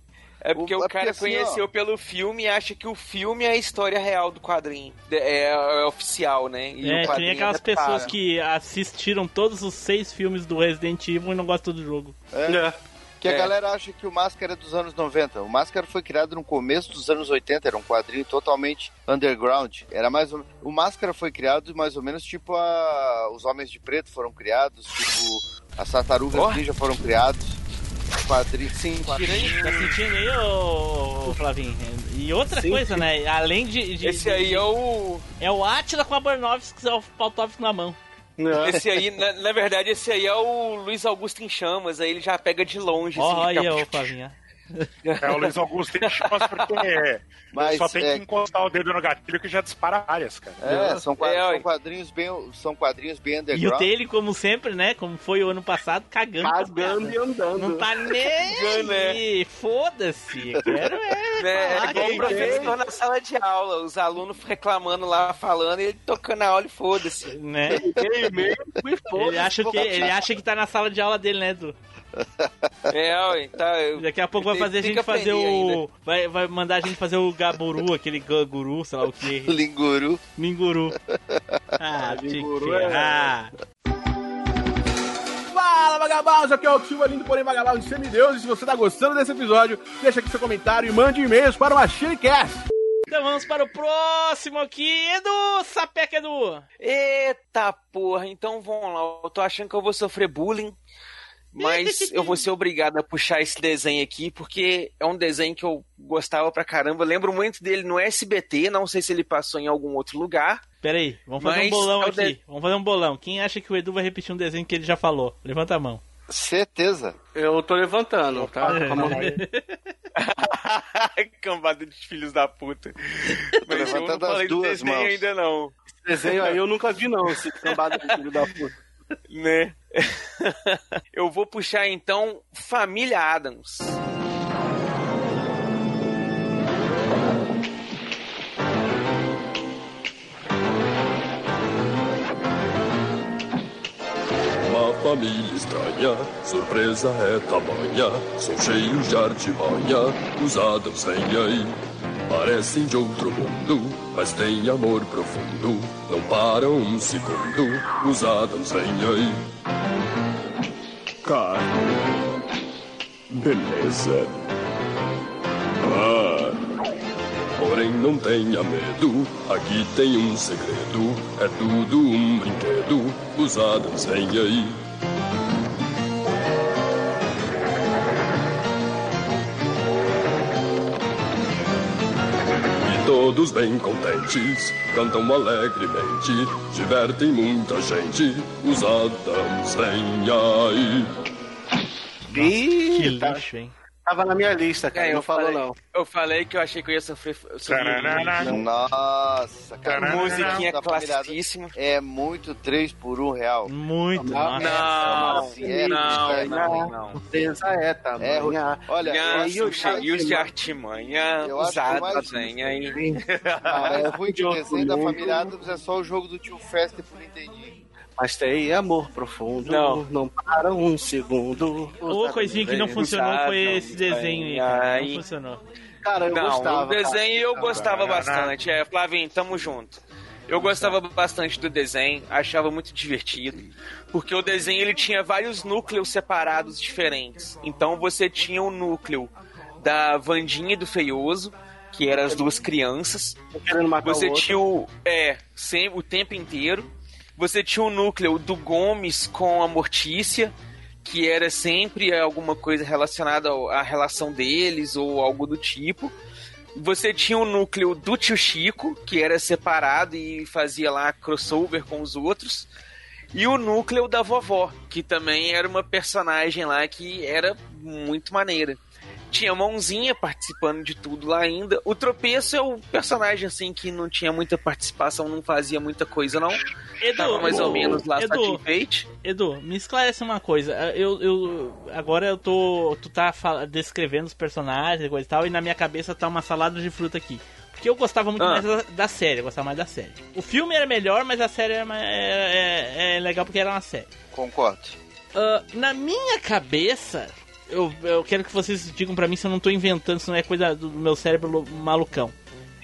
É porque O- o, é cara assim, conheceu ó. pelo filme e acha que o filme é a história real do quadrinho. É, é oficial, né? E É, quadrinho aquelas é pessoas que assistiram todos os seis filmes do Resident Evil e não gostam do jogo. É. Que a É. galera acha que o Máscara é dos anos 90. O Máscara foi criado no começo dos anos 80, era um quadrinho totalmente underground. Era mais ou... O Máscara foi criado mais ou menos tipo a... os Homens de Preto foram criados, tipo as Tartarugas Ó. Ninja foram criados. Quadrinhos. Sim, Tá sentindo aí, ô, Flavinho? E outra Sim, coisa, sim. né? Além de. de- Esse de- aí é o. É o Atila com a Barnovski e o Pautovski na mão. Esse aí, na, na verdade, esse aí é o Luiz Augusto em chamas, aí ele já pega de longe, Ó, assim. aí, fica- ô, Flavinho. É o Luiz Augusto tem chance porque Mas, só tem é- que encostar o dedo no gatilho que já dispara várias, cara. É, são, quadrinhos, É, são quadrinhos bem, são quadrinhos bem E o underground. dele, como sempre, né? Como foi o ano passado, cagando. Cagando e andando. Não tá nem aí. Foda-se. Quero é. É falar igual o professor na sala de aula, os alunos reclamando lá, falando, e ele tocando a aula e foda-se. Né? e Ele acha, que, ele acha que tá na sala de aula dele, né, Edu? É, tá. Eu... Daqui a pouco vai Tem- fazer a gente fazer o. ainda. Vai, vai mandar a gente fazer o Gaburu, aquele ga- guru, sei lá o que. Linguru. Linguru. Ah, Linguru é- ferrar. Fala, vagabundos! Aqui é o Silva Lindo, porém vagabundo de semideus. E se você tá gostando desse episódio, deixa aqui seu comentário e mande e-mails para o MachineCast. Então vamos para o próximo aqui, Edu! Sapeca, Edu! Eita porra, então vamos lá. Eu tô achando que eu vou sofrer bullying, mas eu vou ser obrigado a puxar esse desenho aqui, porque é um desenho que eu gostava pra caramba. Eu lembro muito dele no SBT, não sei se ele passou em algum outro lugar. Pera aí, vamos fazer um bolão é aqui. de- Vamos fazer um bolão. Quem acha que o Edu vai repetir um desenho que ele já falou? Levanta a mão. Certeza. Eu tô levantando, tá? Cambada de filhos da puta. Mas eu não levantando as falei do duas desenho mãos. ainda não. Esse desenho aí eu nunca vi, não, esse cambada de filho da puta. Né? Eu vou puxar então Família Adams. Família estranha, surpresa é tamanha, são cheios de artimanha, os Adams vêm aí. Parecem de outro mundo, mas têm amor profundo, não param um segundo, os Adams vêm aí. Cara, beleza. Ah, porém não tenha medo, aqui tem um segredo, é tudo um brinquedo, os Adams vêm aí. Todos bem contentes, cantam alegremente, divertem muita gente, os Adams vêm aí. Que Ih, tá, lixo, hein? Tava na minha lista, cara. É, eu não falou, falei, não. Eu falei que eu achei que eu ia sofrer. sofrer. Nossa, cara. Musiquinha família classicíssima. É muito 3 por 1 real. Muito. Não, nossa. não, é, não, é, não, não. Pensa é, tá? É, olha, eu acho Ganhos que- cheios de artimanha, usados. Cara, é ruim o desenho da família Adams é só o jogo do tio Fester pro Nintendinho. Mas tem amor profundo. Não. Não para um segundo. Uma coisinha que não funcionou foi esse desenho aí, cara. Não funcionou. Cara, eu Não, gostava. o desenho eu cara. gostava bastante. É, Flavinho, tamo junto. Eu gostava bastante do desenho, achava muito divertido, porque o desenho ele tinha vários núcleos separados diferentes. Então você tinha o núcleo da Vandinha e do Feioso, que eram as duas crianças. Você tinha o é, sempre o tempo inteiro. Você tinha o núcleo do Gomes com a Mortícia, que era sempre alguma coisa relacionada à relação deles ou algo do tipo. Você tinha o núcleo do tio Chico, que era separado e fazia lá crossover com os outros. E o núcleo da vovó, que também era uma personagem lá que era muito maneira. Tinha a Mãozinha participando de tudo lá ainda. O Tropeço é o personagem assim que não tinha muita participação, não fazia muita coisa não. Edu, Tava mais ou menos lá Edu. Edu, me esclarece uma coisa. Eu, eu agora eu tô, tu tá descrevendo os personagens e coisa e tal, e na minha cabeça tá uma salada de fruta aqui. Porque eu gostava muito Ah. mais da, da série, eu gostava mais da série. O filme era melhor, mas a série era é, é- é legal porque era uma série. Concordo. Ah, na minha cabeça, eu, eu quero que vocês digam pra mim se eu não tô inventando, se não é coisa do meu cérebro malucão.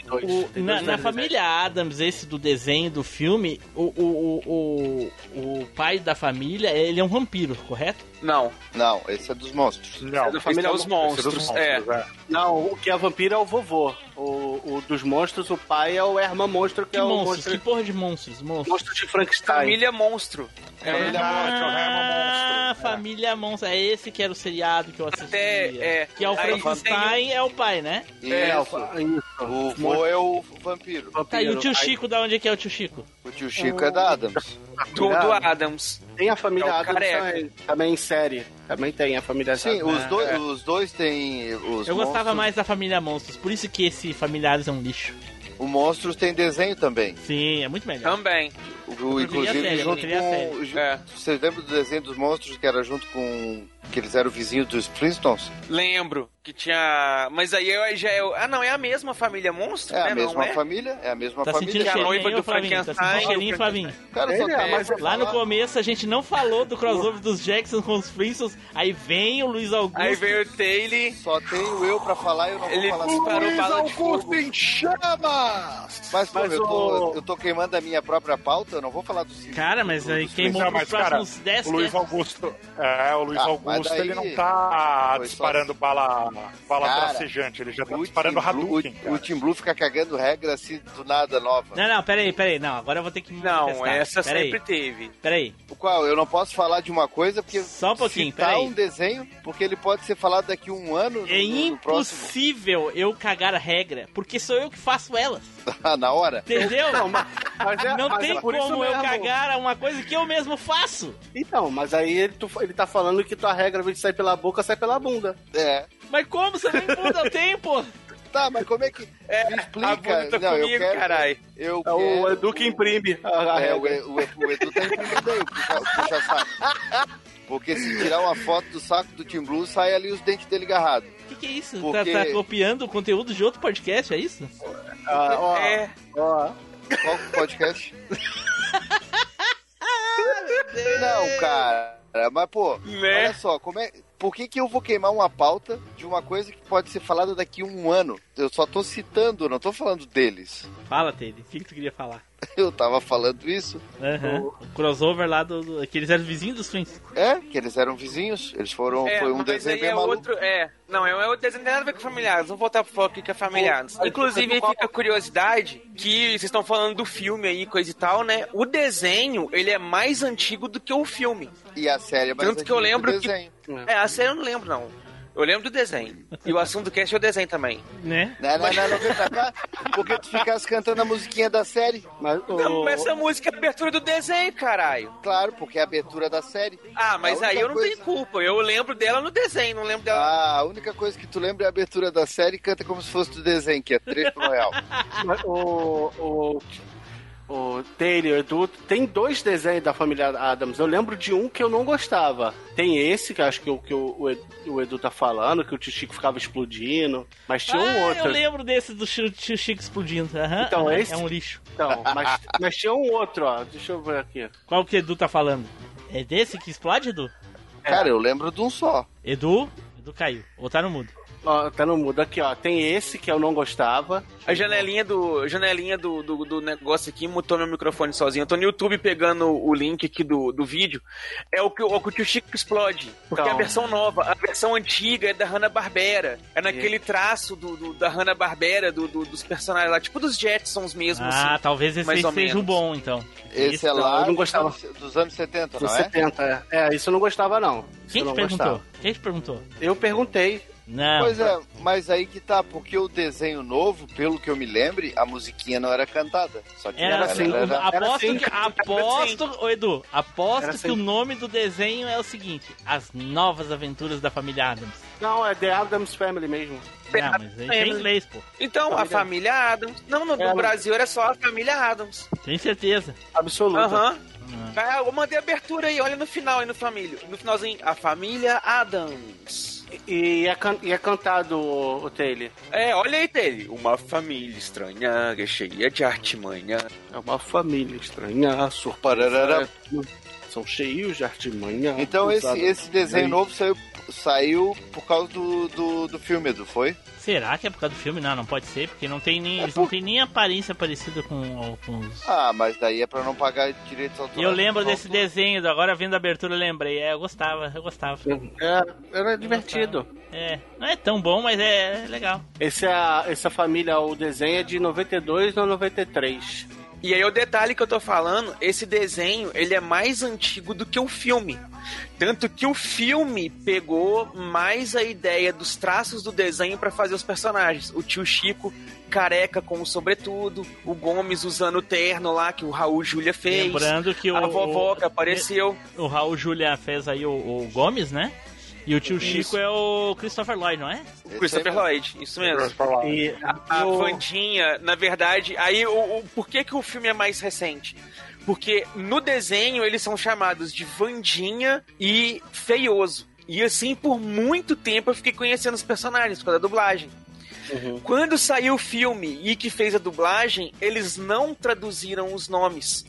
Dois. O- na, na família Adams, esse do desenho do filme, o, o, o, o, o pai da família, ele é um vampiro, correto? Não, Não, esse é dos monstros. Não, da família esse é o- esse é dos monstros. monstros, É. é. Não, o que é vampiro é o vovô. O, o dos monstros, o pai é o Herman Monstro, que, Que é o monstros? monstro, Que porra de monstros? Monstros. monstro de Frankenstein. Família Monstro. Família Monstro, Ah, Herman Monstro. família monstro. É esse que era o seriado que eu assistia. Até, é. Que é o Aí Frankenstein, é o pai, né? É, Isso. o-. O vô é o vampiro. Tá, e o tio Aí Chico, da onde é que é o tio Chico? O tio Chico é da Adams. Do, do Adams. Tem a família É Adams careca. também, também em série. Também tem a família Sim, Adams. os dois, É. os dois têm. Os Eu gostava monstros- mais da família monstros, por isso que esse familiares é um lixo. O Monstros tem desenho também. Sim, é muito melhor. Também. O, inclusive série, junto com. É. Vocês lembram do desenho dos monstros que era junto com. Que eles eram vizinhos dos Flintstones? Lembro que tinha. Mas aí eu já é. o- Ah, não, é a mesma família monstro, É né? a mesma não é? família, é a mesma Tá família. sentindo a cheirinho noiva do Flavinho? Tá sentindo Frankenstein. cheirinho, Flavinho? Cara, é, mas Lá no começo a gente não falou do crossover dos Jackson com os Flintstones, aí vem o Luiz Augusto. Aí veio o Taylor. Só tenho eu pra falar e eu não Ele vou falar bala de fogo. em chamas! Mas, pô, Mas eu, o- tô, eu tô queimando a minha própria pauta, eu não vou falar do Simpsons. Cara, mas aí queimou cara, próximos 10 o Luiz que- Augusto, é, o Luiz Ah, mas Augusto, daí ele não tá foi só- disparando bala, bala Cara, tracejante, ele já tá disparando Hadouken, o, cara. o Team Blue fica cagando regra assim do nada nova. Não, não, peraí, peraí, não, agora eu vou ter que me Não, manifestar. essa peraí, sempre teve. Peraí, O qual eu não posso falar de uma coisa porque Só um pouquinho, citar peraí. um desenho porque ele pode ser falado daqui a um ano no, é no- no próximo impossível eu cagar a regra, porque sou eu que faço elas, na hora. entendeu? Não, mas, mas é, Não mas tem é como eu mesmo. cagar uma coisa que eu mesmo faço. Então, mas aí ele, tu- ele tá falando que tua regra, ao invés de sair pela boca, sai pela bunda. É. Mas como você nem muda o tempo? Tá, mas como é que É, me explica? tá não, eu comigo, quero. carai. Eu É o quero. Edu que imprime a, a É, o, regra. o, o Edu tá imprimindo aí, o puxa, o puxa saco. Porque se tirar uma foto do saco do Team Blue, sai ali os dentes dele agarrados. O que, que é isso? Porque- Tá, tá copiando o conteúdo de outro podcast, é isso? Ah, ó, É. ó. Qual podcast? Não, cara. Mas, pô, Né? olha só, como é. Por que, que eu vou queimar uma pauta de uma coisa que pode ser falada daqui a um ano? Eu só tô citando, não tô falando deles. Fala, Teddy, o que, que tu queria falar? Eu tava falando isso. Aham. O crossover lá do, do. Que eles eram vizinhos dos Twins. É, que eles eram vizinhos. Eles foram. É, foi um mas desenho aí bem é maluco. outro. É, não, é outro desenho, não tem nada a ver com familiares. Vamos voltar pro foco que é familiares. Inclusive, aí fica a curiosidade que vocês estão falando do filme aí, coisa e tal, né? O desenho, ele é mais antigo do que o filme. E a série é mais Tanto que eu lembro do que- desenho. É, a série eu não lembro, não. Eu lembro do desenho. E o assunto do cast é o desenho também. Né? Não, não, não, não vem pra cá, porque tu ficasse cantando a musiquinha da série. Mas, Não, mas essa música é a abertura do desenho, caralho. Claro, porque é a abertura da série. Ah, mas aí eu não coisa- tenho culpa. Eu lembro dela no desenho, não lembro dela. Ah, a única coisa que tu lembra é a abertura da série e canta como se fosse do desenho, que é 3 pro real. Mas o, o, o Taylor, Edu, tem dois desenhos da família Adams. Eu lembro de um que eu não gostava. Tem esse, que eu acho que, o, que o, o Edu- o Edu tá falando, que o tio Chico ficava explodindo. Mas tinha um ah, outro. eu lembro desse do Tio Tio Chico explodindo. Aham, Então, aham, esse- É um lixo. Então, mas, mas tinha um outro, ó. Deixa eu ver aqui. Qual que o Edu tá falando? É desse que explode, Edu? Cara, eu lembro de um só. Edu? Edu caiu. Ou tá no mudo. Ó, tá no mudo aqui, ó. Tem esse que eu não gostava. A janelinha do janelinha do, do, do negócio aqui mutou meu microfone sozinho. Eu tô no YouTube pegando o link aqui do, do vídeo. É o que, o que o tio Chico explode. Porque Então. é a versão nova. A versão antiga é da Hanna-Barbera. É naquele traço do, do- da Hanna-Barbera, do, do- dos personagens lá. Tipo dos Jetsons mesmo, Ah, assim. talvez esse mais aí ou seja o menos. bom, então. Esse é Não, lá eu não dos gostava. anos, dos anos 70, Dos não é? 70, é. É, isso eu não gostava, não. Quem te perguntou? gostava. Quem te perguntou? Eu perguntei. Não. Pois é, mas aí que tá, porque o desenho novo, pelo que eu me lembre, a musiquinha não era cantada. Só tinha Era ela assim, era- aposto, assim, que, era aposto, ô Edu, aposto Era que assim. o nome do desenho é o seguinte: As Novas Aventuras da Família Adams. Não, é The Adams Family mesmo. Não, mas aí tem inglês, pô. Então, a Família- família Adams. Não, no, no É, Brasil era só a família Adams. Tem certeza. Absoluta. Aham. Ah, eu mandei a abertura aí, olha no final aí no família. No finalzinho, a família Adams. E é, can- e é cantado o, o Taylor. É, olha aí dele. Uma família estranha, cheia de artimanha. É uma família estranha, Pararara. São cheios de artimanha. Então esse, esse desenho novo saiu, saiu por causa do, do, do filme, Edu, foi? Será que é por causa do filme? Não, não pode ser, porque não tem nem, eles não têm nem aparência parecida com, com os. Ah, mas daí é pra não pagar direitos autorais. eu lembro desse desenho, agora vendo a abertura eu lembrei. É, eu gostava, eu gostava. É, era divertido. É, não é tão bom, mas é legal. Esse é a, essa família, o desenho é de 92 a 93. E aí o detalhe que eu tô falando, esse desenho, ele é mais antigo do que o filme. Tanto que o filme pegou mais a ideia dos traços do desenho pra fazer os personagens. O tio Chico careca com o sobretudo, o Gomes usando o terno lá que o Raul Júlia fez. Lembrando que o. a vovó que apareceu. O Raul Julia fez aí o, o Gomes, né? E o tio Chico é o Christopher Lloyd, não é? O Christopher Lloyd, isso mesmo. E A o- Vandinha, na verdade, aí o, o- por que, que o filme é mais recente? Porque no desenho eles são chamados de Vandinha e Feioso. E assim, por muito tempo eu fiquei conhecendo os personagens por causa da dublagem. Quando saiu o filme e que fez a dublagem, eles não traduziram os nomes.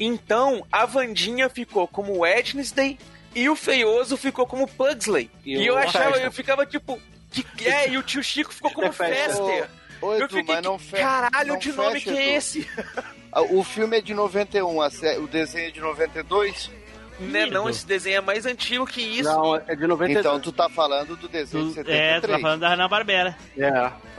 Então, a Vandinha ficou como Wednesday e o Feioso ficou como Pugsley. E E, eu achava, Fester. eu ficava tipo. Que, é, e o tio Chico ficou como Fester. Fester. Ô, ô, Eu Edu, fiquei, mas não que fe- caralho não de nome fecha, que é Edu. esse? Ah, O filme é de 91, a sé- o desenho é de 92? Né, não, esse desenho é mais antigo que isso. Não, é de 92. Então tu tá falando do desenho de Tu- é, tu tá 73. falando da Hanna-Barbera. É.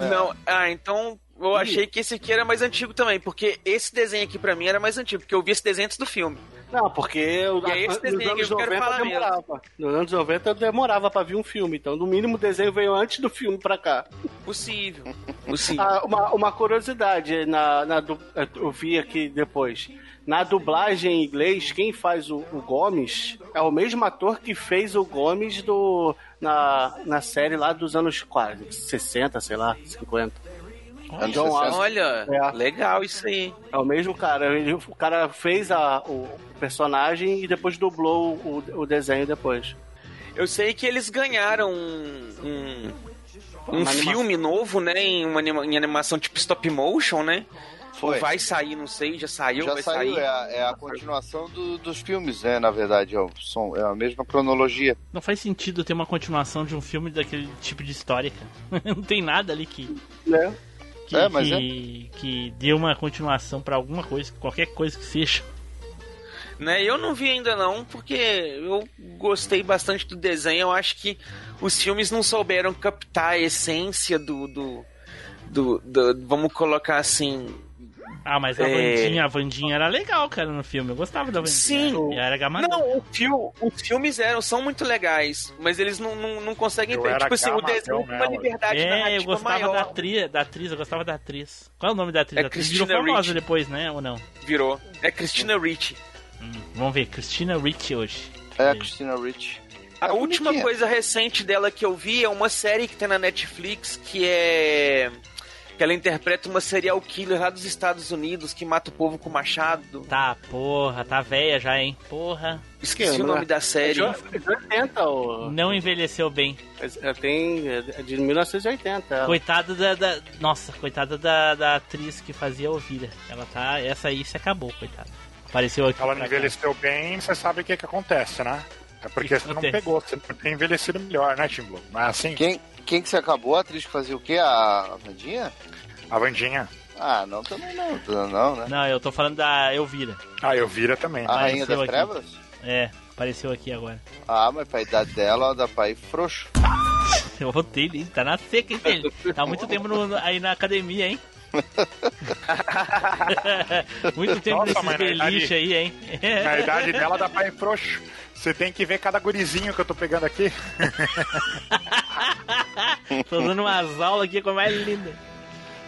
Não, ah, então eu achei que esse aqui era mais antigo também, porque esse desenho aqui pra mim era mais antigo, porque eu vi esse desenho antes do filme. Não, porque eu, E é esse nos desenho anos que eu quero 90 falar mesmo. demorava. Nos anos 90 demorava pra vir um filme, então no mínimo o desenho veio antes do filme pra cá. Possível. Possível. Ah, uma, uma curiosidade, na, na du- eu vi aqui depois. Na dublagem em inglês, quem faz o, o Gomes é o mesmo ator que fez o Gomes do, na, na série lá dos anos quase 60, sei lá, 50. Anos John 60. Astor. Olha, É. legal isso aí. É o mesmo cara. Ele, o cara fez a, o personagem e depois dublou o, o desenho depois. Eu sei que eles ganharam um, um, um filme novo, né, em uma anima- em animação tipo stop motion, né? Foi. Ou vai sair, não sei, já saiu, Já vai saiu, sair. é a, é a continuação do- dos filmes, né? Na verdade, é, o som, é a mesma cronologia. Não faz sentido ter uma continuação de um filme daquele tipo de história, cara. Não tem nada ali que. Né? Que, É, mas que, que dê uma continuação pra alguma coisa, qualquer coisa que seja. Né? Eu não vi ainda não, porque eu gostei bastante do desenho. Eu acho que os filmes não souberam captar a essência do, do, do, do- vamos colocar assim, Ah, mas a É. Vandinha, a Vandinha era legal, cara, no filme. Eu gostava da Vandinha. Sim. E era gamadão. Não, o fio, os filmes eram, são muito legais, mas eles não, não, não conseguem Eu ter. Tipo assim, o desenho tem uma liberdade É, eu gostava maior. da atriz, da atriz, eu gostava da atriz. Qual é o nome da atriz? É a atriz virou Christina famosa Ricci. depois, né? Ou não? Virou. É Christina Ricci. Vamos ver, Christina Ricci hoje. É a Christina Ricci. A É última bonitinha. coisa recente dela que eu vi é uma série que tem na Netflix que é. Que ela interpreta uma serial killer lá dos Estados Unidos que mata o povo com machado. Tá, porra, tá velha já, hein? Porra. Esqueci Que, o né? nome da série. É de- é de 80, o... Não envelheceu bem. é, tem, é de 1980. ela. Coitada da, da- Nossa, coitada da, da atriz que fazia a Ovelha. Ela tá. Essa aí se acabou, coitada. Apareceu aqui. Ela não pra cá. envelheceu bem, você sabe o que, que acontece, né? É porque você não acontece? pegou, você não tem envelhecido melhor, né, Tim Blue? Não é assim? Quem, quem que se acabou? A atriz que fazia o quê? A Vandinha? A Vandinha. Ah, não, também não. Não, não, né? Não, eu tô falando da Elvira. Ah, eu vira também. A Rainha das aqui. Trevas? É, apareceu aqui agora. Ah, mas pra idade dela, ela dá pra ir frouxo. Eu rotei ele, tá na seca, hein, filho? Tá há muito tempo no- no- aí na academia, hein? muito tempo Nossa, idade- beliche aí, hein? Na idade dela dá pra ir frouxo. Você tem que ver cada gurizinho que eu tô pegando aqui. Tô dando umas aulas aqui com a mais linda.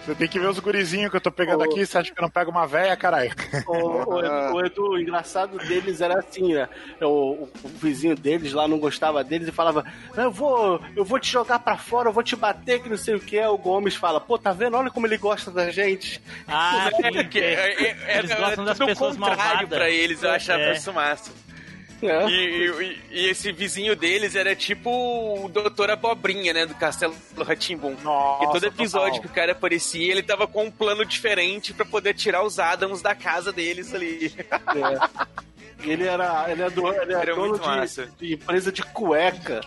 Você tem que ver os gurizinhos que eu tô pegando aqui. Você acha que eu não pego uma véia, caralho? O, o Edu, o Edu, o engraçado deles era assim, né? O, o- o vizinho deles lá não gostava deles e falava: Eu vou, eu vou te jogar pra fora, eu vou te bater, que não sei o que. O Gomes fala: Pô, tá vendo? Olha como ele gosta da gente. Ah, É, que- é, é, é, Eles é gostam das tudo o pessoas contrário malvadas. pra eles, eu achava É. isso massa. É. E, e- e esse vizinho deles era tipo o Doutor Abobrinha, né? Do Castelo Ratimbum. Nossa, E todo episódio total. que o cara aparecia, ele tava com um plano diferente pra poder tirar os Adams da casa deles ali. É. Ele era, ele é, do, ele é Era dono de, de empresa de cueca.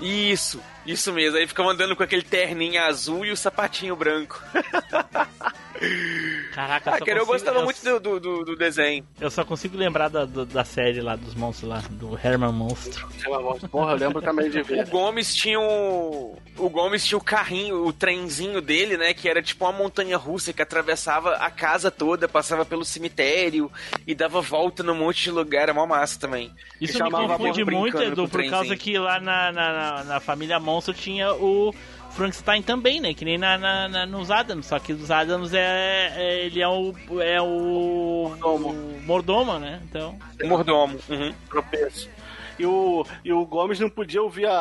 Isso, isso mesmo. Aí ficava andando com aquele terninho azul e o sapatinho branco. Caraca, Ah, cara, eu gostava eu- muito do, do, do- do desenho. Eu só consigo lembrar da, do- da série lá, dos monstros lá, do Herman Monstro. Porra, eu lembro também de O ver. Gomes tinha o. O Gomes tinha o carrinho, o trenzinho dele, né? Que era tipo uma montanha russa que atravessava a casa toda, passava pelo cemitério e dava volta num monte de lugar. Era mó massa também. Isso me chamava confunde muito, Edu, o por causa que lá na, na, na- na família Monstro tinha o Frankenstein também, né? Que nem na, na- na- nos Adams, só que os Adams é, é- ele é o é o mordomo, o mordomo né? Então, Mordomo. Uhum. tropeço. E o, e o Gomes não podia ouvir a,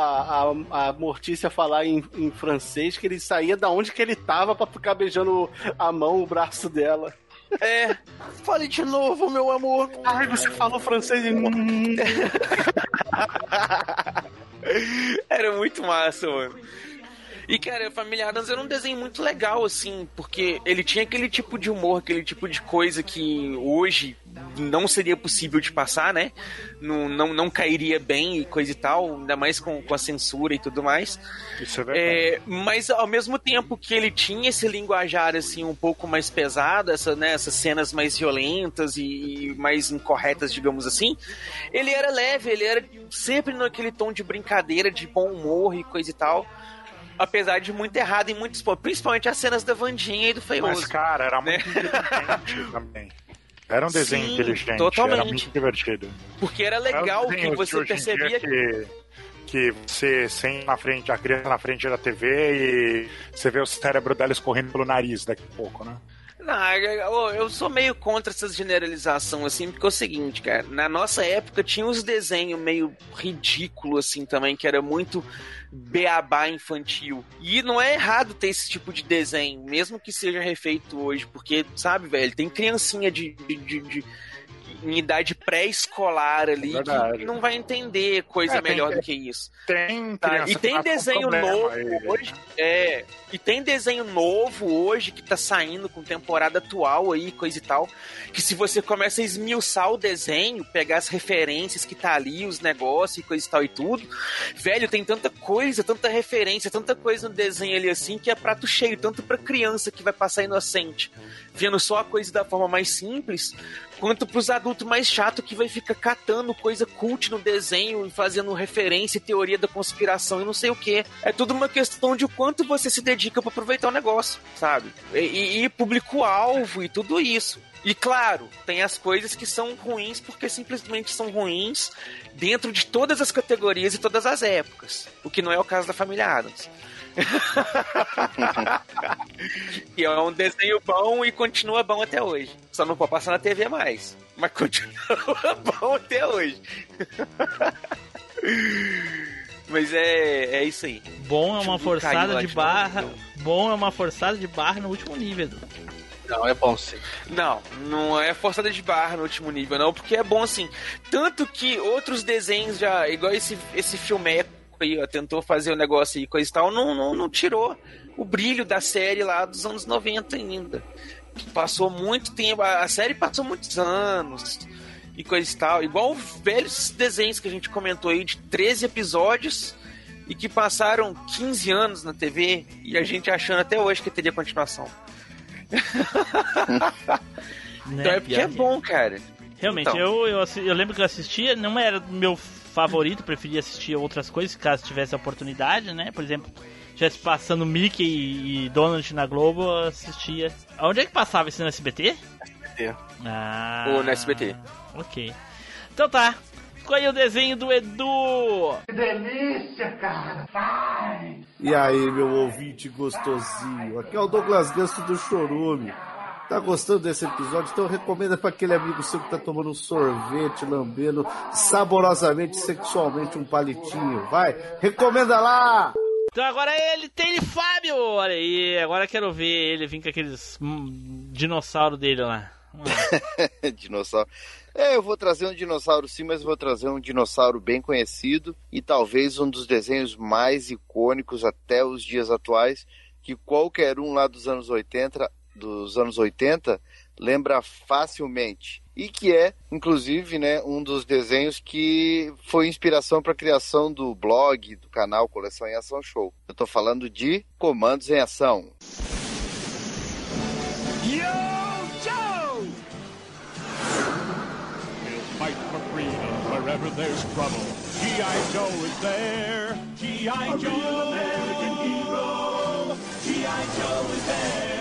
a, a Mortícia falar em, em francês, que ele saía da onde que ele tava pra ficar beijando a mão, o braço dela. É. Fale de novo, meu amor. Ai, você falou francês e... Era muito massa, mano. E, cara, a Família Adams era um desenho muito legal, assim, porque ele tinha aquele tipo de humor, aquele tipo de coisa que hoje não seria possível de passar, né? Não, não, não cairia bem e coisa e tal, ainda mais com, com a censura e tudo mais. Isso é verdade. É, mas ao mesmo tempo que ele tinha esse linguajar assim um pouco mais pesado, essa, né, essas cenas mais violentas e, e mais incorretas, digamos assim, ele era leve, ele era sempre naquele tom de brincadeira, de bom humor e coisa e tal. Apesar de muito errado em muitos pontos, principalmente as cenas da Vandinha e do Feioso. Mas, cara, era né? muito inteligente também. Era um desenho Sim, inteligente, totalmente. era muito divertido. Porque era Era um legal desenho que você em percebia que, que você sente na frente, a criança na frente da TV e você vê o cérebro dela escorrendo pelo nariz daqui a pouco, né? Não, eu, eu sou meio contra essa generalização, assim, porque é o seguinte, cara, na nossa época tinha uns desenhos meio ridículos, assim, também, que era muito beabá infantil. E não é errado ter esse tipo de desenho, mesmo que seja refeito hoje, porque, sabe, velho, tem criancinha de, de, de- de- em idade pré-escolar ali Verdade. que não vai entender coisa É, tem- melhor do que isso. Tem Tá, e tem desenho novo aí. hoje. É. E tem desenho novo hoje que tá saindo com temporada atual aí, coisa e tal. Que se você começa a esmiuçar o desenho, pegar as referências que tá ali, os negócios e coisa e tal e tudo, velho, tem tanta coisa, tanta referência, tanta coisa no desenho ali assim que é prato cheio, tanto pra criança que vai passar inocente vendo só a coisa da forma mais simples, quanto pros adultos mais chato que vai ficar catando coisa cult no desenho e fazendo referência e teoria da conspiração e não sei o que. É tudo uma questão de o quanto você se dedica para aproveitar o negócio, sabe? E, e, público-alvo e tudo isso. E claro, tem as coisas que são ruins porque simplesmente são ruins dentro de todas as categorias e todas as épocas. O que não é o caso da Família Adams. E é um desenho bom e continua bom até hoje. Só não pode passar na TV mais. Mas continua bom até hoje. Mas é, é isso aí. Bom é uma forçada de barra. novo. Bom é uma forçada de barra no último nível. Não, é bom sim. Não, não é forçada de barra no último nível, não, porque é bom assim. Tanto que outros desenhos já, igual esse, esse filmeco aí, tentou fazer o negócio aí, e coisa e tal, não, não, não tirou o brilho da série lá dos anos 90 ainda. Passou muito tempo, a série passou muitos anos e coisa e tal. Igual os velhos desenhos que a gente comentou aí, de 13 episódios e que passaram 15 anos na TV e a gente achando até hoje que teria continuação. Então é porque Pior é bom, cara. Realmente, Então. eu, eu, eu lembro que eu assistia, não era meu favorito, preferia assistir outras coisas, caso tivesse a oportunidade, né? Por exemplo, estivesse passando Mickey e, e Donald na Globo, assistia. Onde é que passava isso no SBT? SBT. Ah. Ou no SBT. Ok. Então tá. Ficou aí o desenho do Edu. Que delícia, cara! Vai! E aí, meu ouvinte gostosinho? Aqui é o Douglas Ganso do Chorume. Tá gostando desse episódio? Então recomenda para aquele amigo seu que tá tomando um sorvete, lambendo saborosamente, sexualmente um palitinho. Vai, recomenda lá! Então agora ele tem ele, Fábio. Olha aí, agora quero ver ele vir com aqueles hum, dinossauro dele lá. Dinossauro. É, eu vou trazer um dinossauro sim, mas vou trazer um dinossauro bem conhecido e talvez um dos desenhos mais icônicos até os dias atuais, que qualquer um lá dos anos 80, dos anos 80 lembra facilmente. E que é, inclusive, né, um dos desenhos que foi inspiração para a criação do blog, do canal Coleção em Ação Show. Eu tô falando de Comandos em Ação. Yo, Joe! We'll fight for freedom wherever there's trouble. G.I. Joe is there. G.I. Joe! American hero. G.I. Joe is there.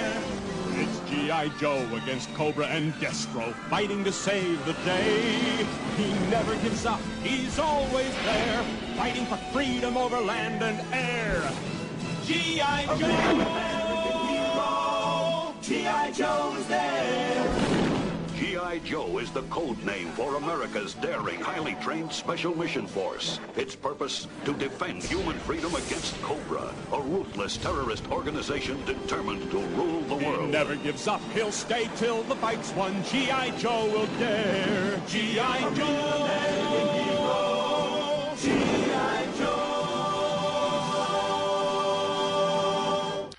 G.I. Joe against Cobra and Destro, fighting to save the day. He never gives up. He's always there, fighting for freedom over land and air. G.I. Joe! G.I. Joe is there. G.I. Joe is the code name for America's daring, highly trained Special Mission Force. Its purpose, to defend human freedom against Cobra, a ruthless terrorist organization determined to rule the He world. never gives up. He'll stay till the fight's won. G.I. Joe will dare. G.I. Joe. Ah, G.I.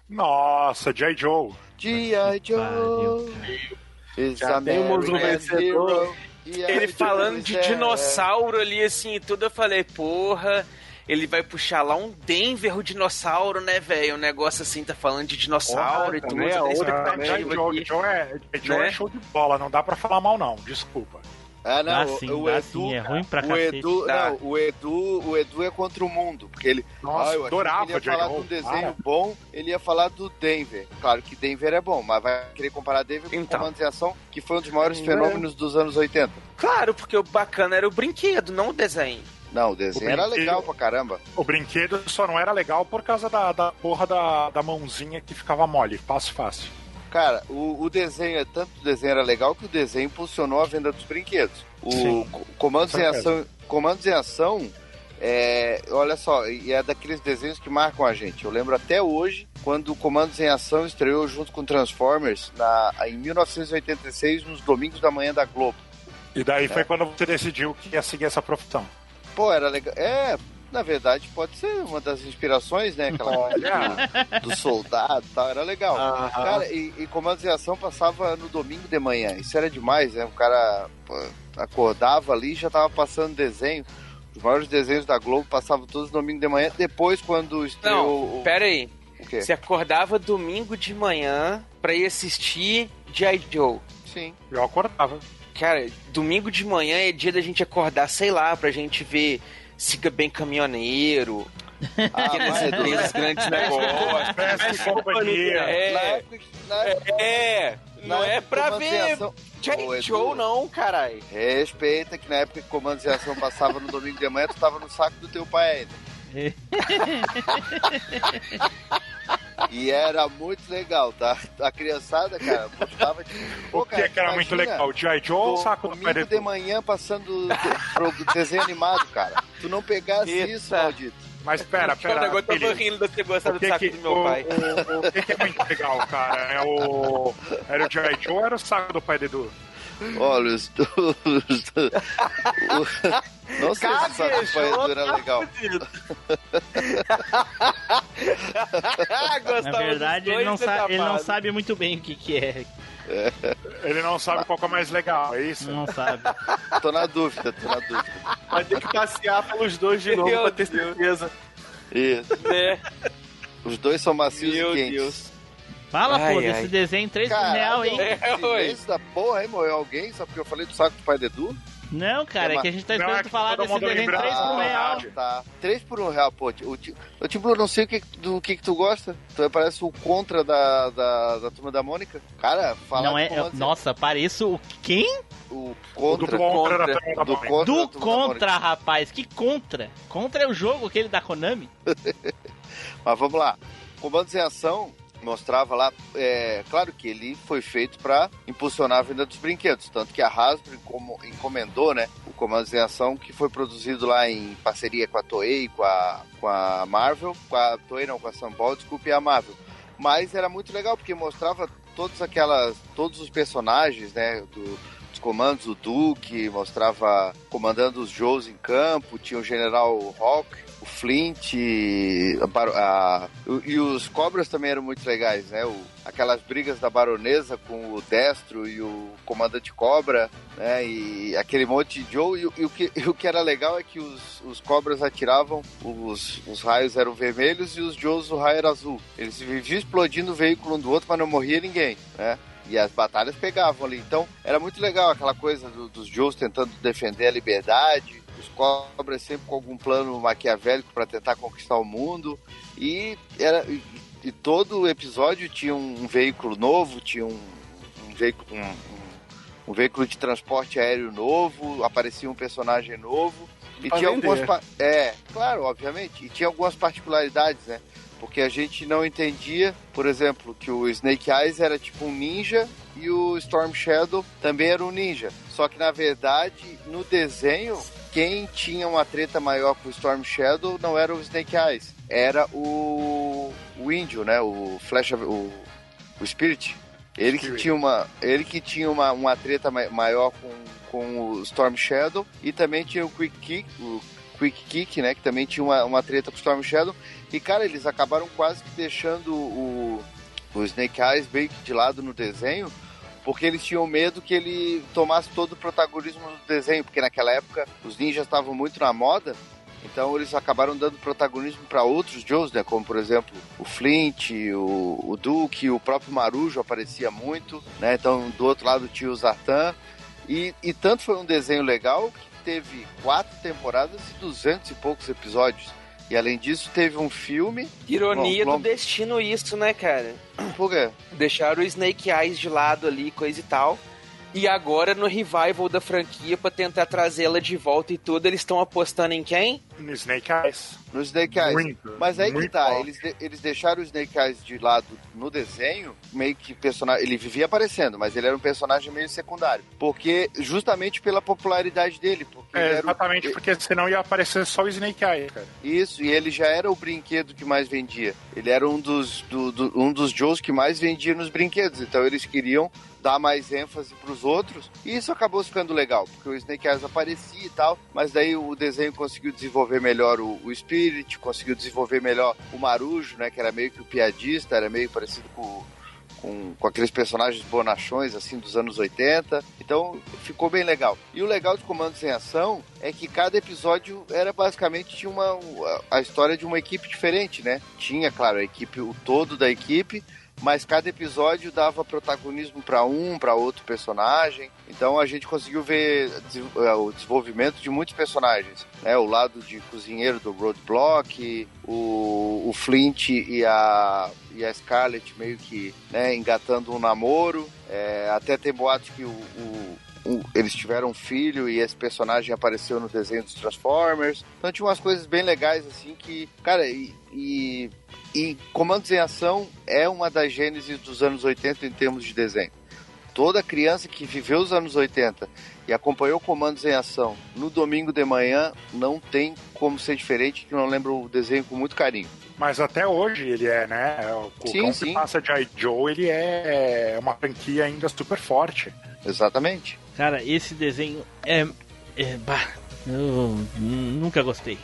Nossa, J. Joe. G.I. Joe. Já temos um vencedor. Ele Joe falando de there. dinossauro ali, assim, e tudo, eu falei, porra, ele vai puxar lá um Denver o dinossauro, né, velho? Um negócio assim, tá falando de dinossauro e tudo. também é tem outra. Joe. Joe é. Joe Né? é show de bola, não dá pra falar mal não, desculpa. Ah, não, Dá o- sim, o, dá Edu, sim, é ruim pra o cacete. Edu, Dá. não, o Edu, o Edu é contra o mundo, porque ele, Nossa, ah, eu adorava que ele ia falar de um desenho para. bom, ele ia falar do Denver. Claro que Denver é bom, mas vai querer comparar Denver com Então. Comandos em Ação, que foi um dos maiores É. fenômenos dos anos 80. Claro, porque o bacana era o brinquedo, não o desenho. Não, o desenho O era legal pra caramba. O brinquedo só não era legal por causa da, da porra da, da mãozinha que ficava mole, passo fácil. Cara, o, o desenho, é tanto o desenho era legal que o desenho impulsionou a venda dos brinquedos. O Sim, Comandos com em. Ação, Comandos em Ação, é, olha só, e é daqueles desenhos que marcam a gente. Eu lembro até hoje, quando o Comandos em Ação estreou junto com Transformers na, em 1986, nos domingos da manhã da Globo. E daí foi É. quando você decidiu que ia seguir essa profissão. Pô, era legal. É, na verdade, pode ser uma das inspirações, né? Aquela Olha. do soldado e tal, era legal. Aham. Cara, e, e Comandos em Ação passava no domingo de manhã. Isso era demais, né? O cara pô, acordava ali e já tava passando desenho. Os maiores desenhos da Globo passavam todos no domingo de manhã. Depois, quando estreou Não, o. pera aí. O quê? Você acordava domingo de manhã pra ir assistir G.I. Joe. Sim. Eu acordava. Cara, domingo de manhã é dia da gente acordar, sei lá, pra gente ver Siga Bem Caminhoneiro. aqueles vai. grandes negócios. E companhia. Na É, época, na época, é, não é pra ver. Edu, Joe, não, caralho. Respeita que na época que Comandos em Ação passava no domingo de manhã, tu tava no saco do teu pai ainda. E era muito legal, tá? A criançada, cara, gostava de. Pô, O que que era muito legal? G.I. Joe ou o saco do pai Domingo de de manhã passando pro desenho animado, cara. Tu não pegasse isso, maldito. Mas pera, pera. agora eu tava Felipe. rindo gostar O do saco que- do meu o- pai. O, o que, que é muito legal, cara? É o. Era o G.I. Joe ou era o saco do pai de Edu? Olha, os. os- o- Não sei se era legal. Na verdade, ele não, sa- ele não sabe muito bem o que, que é. Ele não sabe qual que é o mais legal, é isso? Não sabe. Tô na dúvida, tô na dúvida. Vai ter que passear pelos dois de novo Meu pra ter Deus. certeza. Isso. É. Os dois são macios Meu e quentes. Deus. Fala, Ai, pô, ai. desse desenho 3 por real, hein? É, oi. Silêncio da porra, hein? Morreu alguém só porque eu falei do saco do pai do Edu? Não, cara, é que a gente tá Não, esperando é falar desse desenho lembrando 3 por da real. rádio. Tá. 3 por 1 real, pô. O, Ti- o Tim Blue, não sei o que, do que, que tu gosta. Tu parece o contra da, da, da turma da Mônica. Cara, fala Não é, com você. nossa, pareço o quem? O O contra. do contra da Contra. turma da Do Mônica. contra Do contra, rapaz. Que contra? Contra é o jogo aquele da Konami? Mas vamos lá. Comandos em Ação mostrava lá, é, claro que ele foi feito para impulsionar a venda dos brinquedos, tanto que a Hasbro encomendou, né, o Comandos em Ação que foi produzido lá em parceria com a Toei, com a, com a Marvel, com a Toei não, com a Sunball, desculpe, a Marvel. Mas era muito legal porque mostrava todas aquelas, todos os personagens, né, do, dos comandos, o Duke, mostrava comandando os Joes em campo, tinha o General Hawk, o Flint, a a- e os Cobras também eram muito legais, né? O- aquelas brigas da Baronesa com o Destro e o Comandante Cobra, né? E aquele monte de Joe. E, o- e o, que, e o que era legal é que os, os Cobras atiravam, os, os raios eram vermelhos e os Joes o raio era azul. Eles viviam explodindo o veículo um do outro, mas não morria ninguém, né? E as batalhas pegavam ali. Então, era muito legal aquela coisa do- dos Joes tentando defender a liberdade, os cobras sempre com algum plano maquiavélico para tentar conquistar o mundo. E, era, e, e todo episódio tinha um, um veículo novo, tinha um, um veículo. Um, um- veículo de transporte aéreo novo, aparecia um personagem novo. E Pra tinha vender. algumas. É, claro, obviamente. E tinha algumas particularidades, né? Porque a gente não entendia, por exemplo, que o Snake Eyes era tipo um ninja e o Storm Shadow também era um ninja. Só que na verdade, no desenho, quem tinha uma treta maior com o Storm Shadow não era o Snake Eyes, era o, o índio, né? O Flash, o, o Spirit. Ele que tinha uma, ele que tinha uma, uma treta ma- maior com, com o Storm Shadow e também tinha o Quick Kick, o Quick Kick, né? Que também tinha uma, uma treta com o Storm Shadow. E cara, eles acabaram quase que deixando o, o Snake Eyes bem de lado no desenho, porque eles tinham medo que ele tomasse todo o protagonismo do desenho, porque naquela época os ninjas estavam muito na moda. Então eles acabaram dando protagonismo para outros Joes, né? Como por exemplo o Flint, o, o Duke, o próprio Marujo aparecia muito, né? Então do outro lado tinha o Zartan. E, e tanto foi um desenho legal que teve quatro temporadas e duzentos e poucos episódios. E além disso teve um filme. Ironia Long- do destino isso, né, cara? Por quê? Deixaram o Snake Eyes de lado ali, coisa e tal. E agora no revival da franquia pra tentar trazê-la de volta e tudo, eles estão apostando em quem? No Snake Eyes. No Snake Eyes. Muito, Mas aí que tá, bom. eles, de- eles deixaram o Snake Eyes de lado no desenho, meio que personagem. Ele vivia aparecendo, mas ele era um personagem meio secundário. Porque, justamente pela popularidade dele. Porque É, era o- exatamente, porque senão ia aparecer só o Snake Eyes, cara. Isso, e ele já era o brinquedo que mais vendia. Ele era um dos, do, do- um dos Joes que mais vendia nos brinquedos. Então eles queriam dar mais ênfase pros outros. E isso acabou ficando legal, porque o Snake Eyes aparecia e tal, mas daí o desenho conseguiu desenvolver melhor o, o Spirit, conseguiu desenvolver melhor o Marujo, né? Que era meio que o piadista, era meio parecido com, com, com aqueles personagens bonachões, assim, dos anos 80. Então, ficou bem legal. E o legal de Comandos em Ação é que cada episódio era basicamente tinha uma, a história de uma equipe diferente, né? Tinha, claro, a equipe, o todo da equipe, mas cada episódio dava protagonismo para um, para outro personagem. Então a gente conseguiu ver eh, o desenvolvimento de muitos personagens, né? O lado de cozinheiro do Roadblock, o, o Flint e a e a Scarlett meio que né, engatando um namoro. É, até tem boatos que o, o- eles tiveram um filho e esse personagem apareceu no desenho dos Transformers. Então tinha umas coisas bem legais assim que, cara, e, e, e Comandos em Ação é uma das gênesis dos anos 80 em termos de desenho. Toda criança que viveu os anos 80 e acompanhou Comandos em Ação no domingo de manhã não tem como ser diferente que não lembra o desenho com muito carinho. Mas até hoje ele é, né? O Sim, Cão sim. que passa de I. Joe, ele é uma franquia ainda super forte. Exatamente. Cara, esse desenho é. é bah, eu nunca gostei.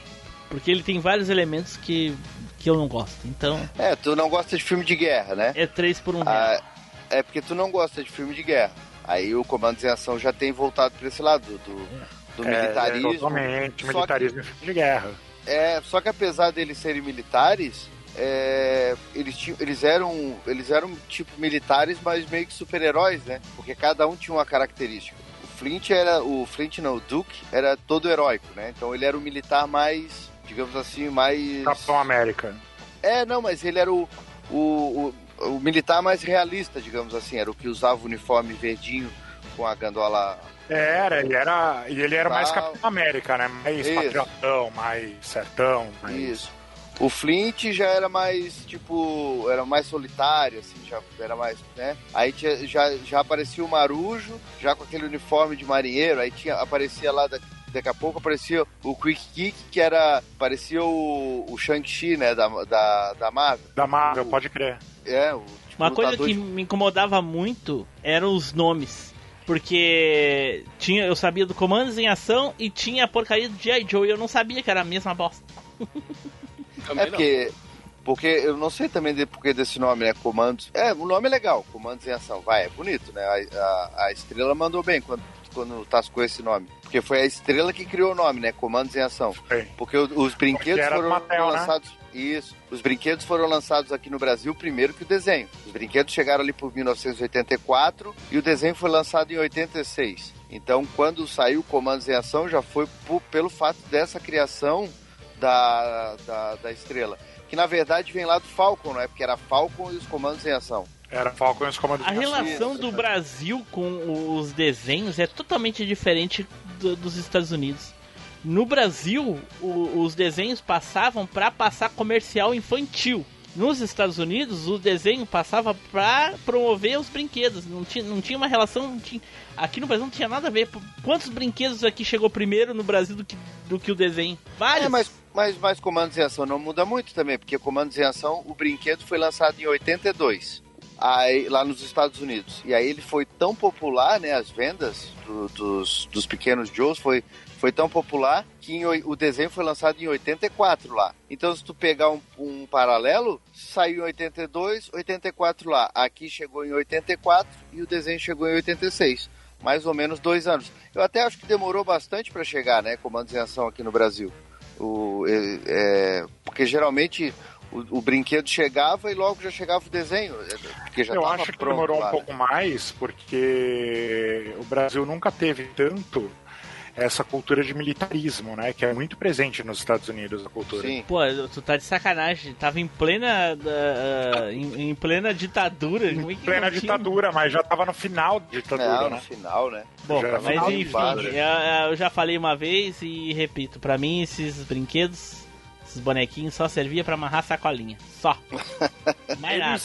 Porque ele tem vários elementos que, que eu não gosto. Então, É, tu não gosta de filme de guerra, né? é três por um Ah, é porque tu não gosta de filme de guerra. Aí o Comandos em Ação já tem voltado para esse lado do, do É, militarismo. Totalmente, Só que- militarismo e filme de guerra. É, só que apesar deles serem militares, é, eles, tinham, eles eram eles eram tipo militares, mas meio que super-heróis, né? Porque cada um tinha uma característica. O Flint era o Flint não, o Duke era todo heróico, né? Então ele era o militar mais, digamos assim, mais Capitão América. É, não, mas ele era o, o, o, o militar mais realista, digamos assim, era o que usava o uniforme verdinho com a gandola Era, ele era, e ele era mais Tal. Capitão América, né? Mais Isso. patriotão, mais sertão. Mais... Isso. O Flint já era mais, tipo, era mais solitário, assim, já era mais, né? Aí tinha, já, já aparecia o Marujo, já com aquele uniforme de marinheiro, aí tinha, aparecia lá, da- daqui a pouco aparecia o Quick Kick, que era, parecia o, o Shang-Chi, né, da, da, da Marvel. Da Marvel, pode crer. É, o tipo, Uma coisa que de- me incomodava muito eram os nomes. Porque tinha, eu sabia do Comandos em Ação e tinha a porcaria do G.I. Joe e eu não sabia que era a mesma bosta. É porque, porque eu não sei também de porquê desse nome, né? Comandos. É, o nome é legal, Comandos em Ação. Vai, é bonito, né? A, a, a estrela mandou bem quando, quando tascou esse nome. Porque foi a estrela que criou o nome, né? Comandos em Ação. Porque os brinquedos Porque foram Mattel, né? lançados. Isso. Os brinquedos foram lançados aqui no Brasil primeiro que o desenho. Os brinquedos chegaram ali por 1984 e o desenho foi lançado em 86. Então, quando saiu Comandos em Ação, já foi por- pelo fato dessa criação da, da, da estrela. Que na verdade vem lá do Falcon, não é? Porque era Falcon e os comandos em ação. Era Falcon e os comandos A em ação. relação do Brasil com os desenhos é totalmente diferente do- dos Estados Unidos. No Brasil, o- os desenhos passavam para passar comercial infantil. Nos Estados Unidos, o desenho passava para promover os brinquedos. Não tinha, não tinha uma relação. não tinha- aqui no Brasil não tinha nada a ver. Quantos brinquedos aqui chegou primeiro no Brasil do que, do que o desenho? Vários. É, mas, mas, mas comandos em ação não muda muito também, porque comandos em ação, o brinquedo foi lançado em 82. Aí, lá nos Estados Unidos. E aí ele foi tão popular, né? As vendas do- dos, dos pequenos Joes foi, foi tão popular que em o desenho foi lançado em 84 lá. Então, se tu pegar um, um paralelo, saiu em 82, 84 lá. Aqui chegou em 84 e o desenho chegou em 86. Mais ou menos dois anos. Eu até acho que demorou bastante para chegar, né? Comandos em ação aqui no Brasil. O, é, é, porque geralmente o, o brinquedo chegava e logo já chegava o desenho. é, Porque já Eu tava acho que pronto demorou lá, um né? pouco mais, porque o Brasil nunca teve tanto essa cultura de militarismo, né? Que é muito presente nos Estados Unidos, a cultura. Pô, tu tá de sacanagem. Tava em plena. da- em, em plena ditadura. Como é Plena não tinha- ditadura, mas já tava no final da ditadura, Não, né? no final, né? Bom, Já mas final enfim, ditadura. eu, eu já falei uma vez e repito, pra mim esses brinquedos, esses bonequinhos só servia pra amarrar sacolinha, só. Mais nada.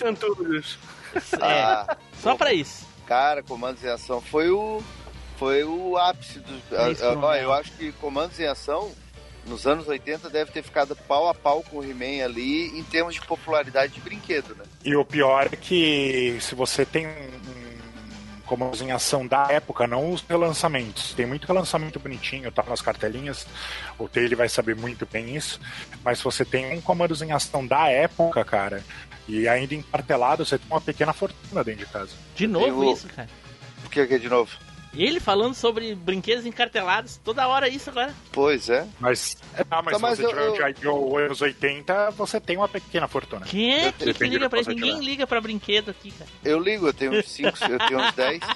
É, Ah, só pra isso. Cara, Comandos em Ação foi o foi o ápice do. É eu acho que Comandos em Ação nos anos 80 deve ter ficado pau a pau com o He-Man ali em termos de popularidade de brinquedo, né? E o pior é que se você tem comandos em ação da época, não os relançamentos. Tem muito relançamento bonitinho, tá nas cartelinhas. O Taylor vai saber muito bem isso. Mas se você tem um comandos em ação da época, cara, e ainda em cartelado, você tem uma pequena fortuna dentro de casa. De novo Eu- isso, cara. O que que é de novo? Ele falando sobre brinquedos encartelados, toda hora isso agora. Pois é. Mas, ah, mas Tá, se mas você eu- tiver G.I. Joe anos 80, você tem uma pequena fortuna. Quem é que, liga pra Ninguém liga pra brinquedo aqui, cara. Eu ligo, eu tenho uns 5, eu tenho uns 10.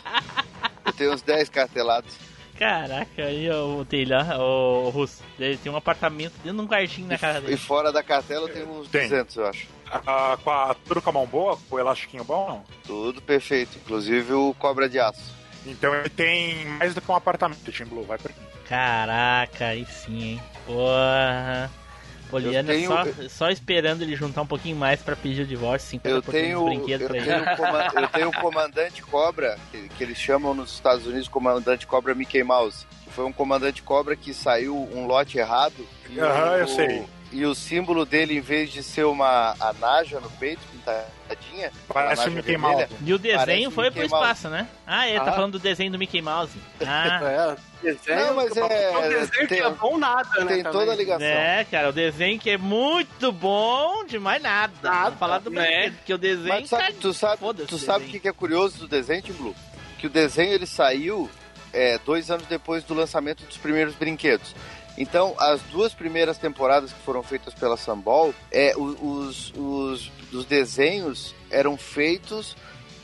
Eu tenho uns 10 cartelados. Caraca, aí ó, o Taylor, o Russo, ele tem um apartamento dentro de um quartinho na casa E dele. fora da cartela eu tenho uns Tem. 200, eu acho. Ah, com a, tudo com a mão boa, com o elastiquinho bom, não? Tudo perfeito, inclusive o cobra de aço. Então ele tem mais do que um apartamento, Team Blue, vai por aqui. Caraca, aí sim, hein. Porra. Poliana tenho- só, só esperando ele juntar um pouquinho mais pra pedir o divórcio, 50% Eu dos tenho, brinquedos eu, pra ele. tenho um coman- eu tenho um comandante cobra, que, que eles chamam nos Estados Unidos comandante cobra Mickey Mouse. Que foi um comandante cobra que saiu um lote errado. E Aham, o- eu sei. E o símbolo dele, em vez de ser uma a naja no peito, pintadinha, Parece o Mickey vermelha, Mouse. E o desenho parece foi pro Mouse. espaço, né? Ah, ele tá Ah. falando do desenho do Mickey Mouse. Ah, É, desenho, Não, mas é- um desenho tem- que é bom nada, né? Tem também. toda a ligação. é, cara, o desenho que é muito bom de mais nada. Vamos falar do né? brinquedo, porque o desenho... Mas tu sabe, cara, tu sabe, tu o sabe o que que é curioso do desenho, Tim Blue? Que o desenho ele saiu é, dois anos depois do lançamento dos primeiros brinquedos. Então, as duas primeiras temporadas que foram feitas pela Sambol, é, os, os, os desenhos eram feitos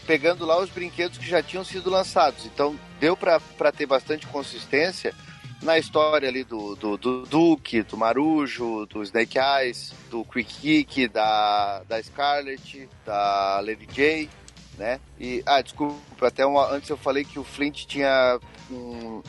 pegando lá os brinquedos que já tinham sido lançados. Então, deu pra ter bastante consistência na história ali do, do, do Duke, do Marujo, do Snake Eyes, do Quick Kick, da, da Scarlet, da Lady J, né? E, ah, desculpa, até uma, antes eu falei que o Flint tinha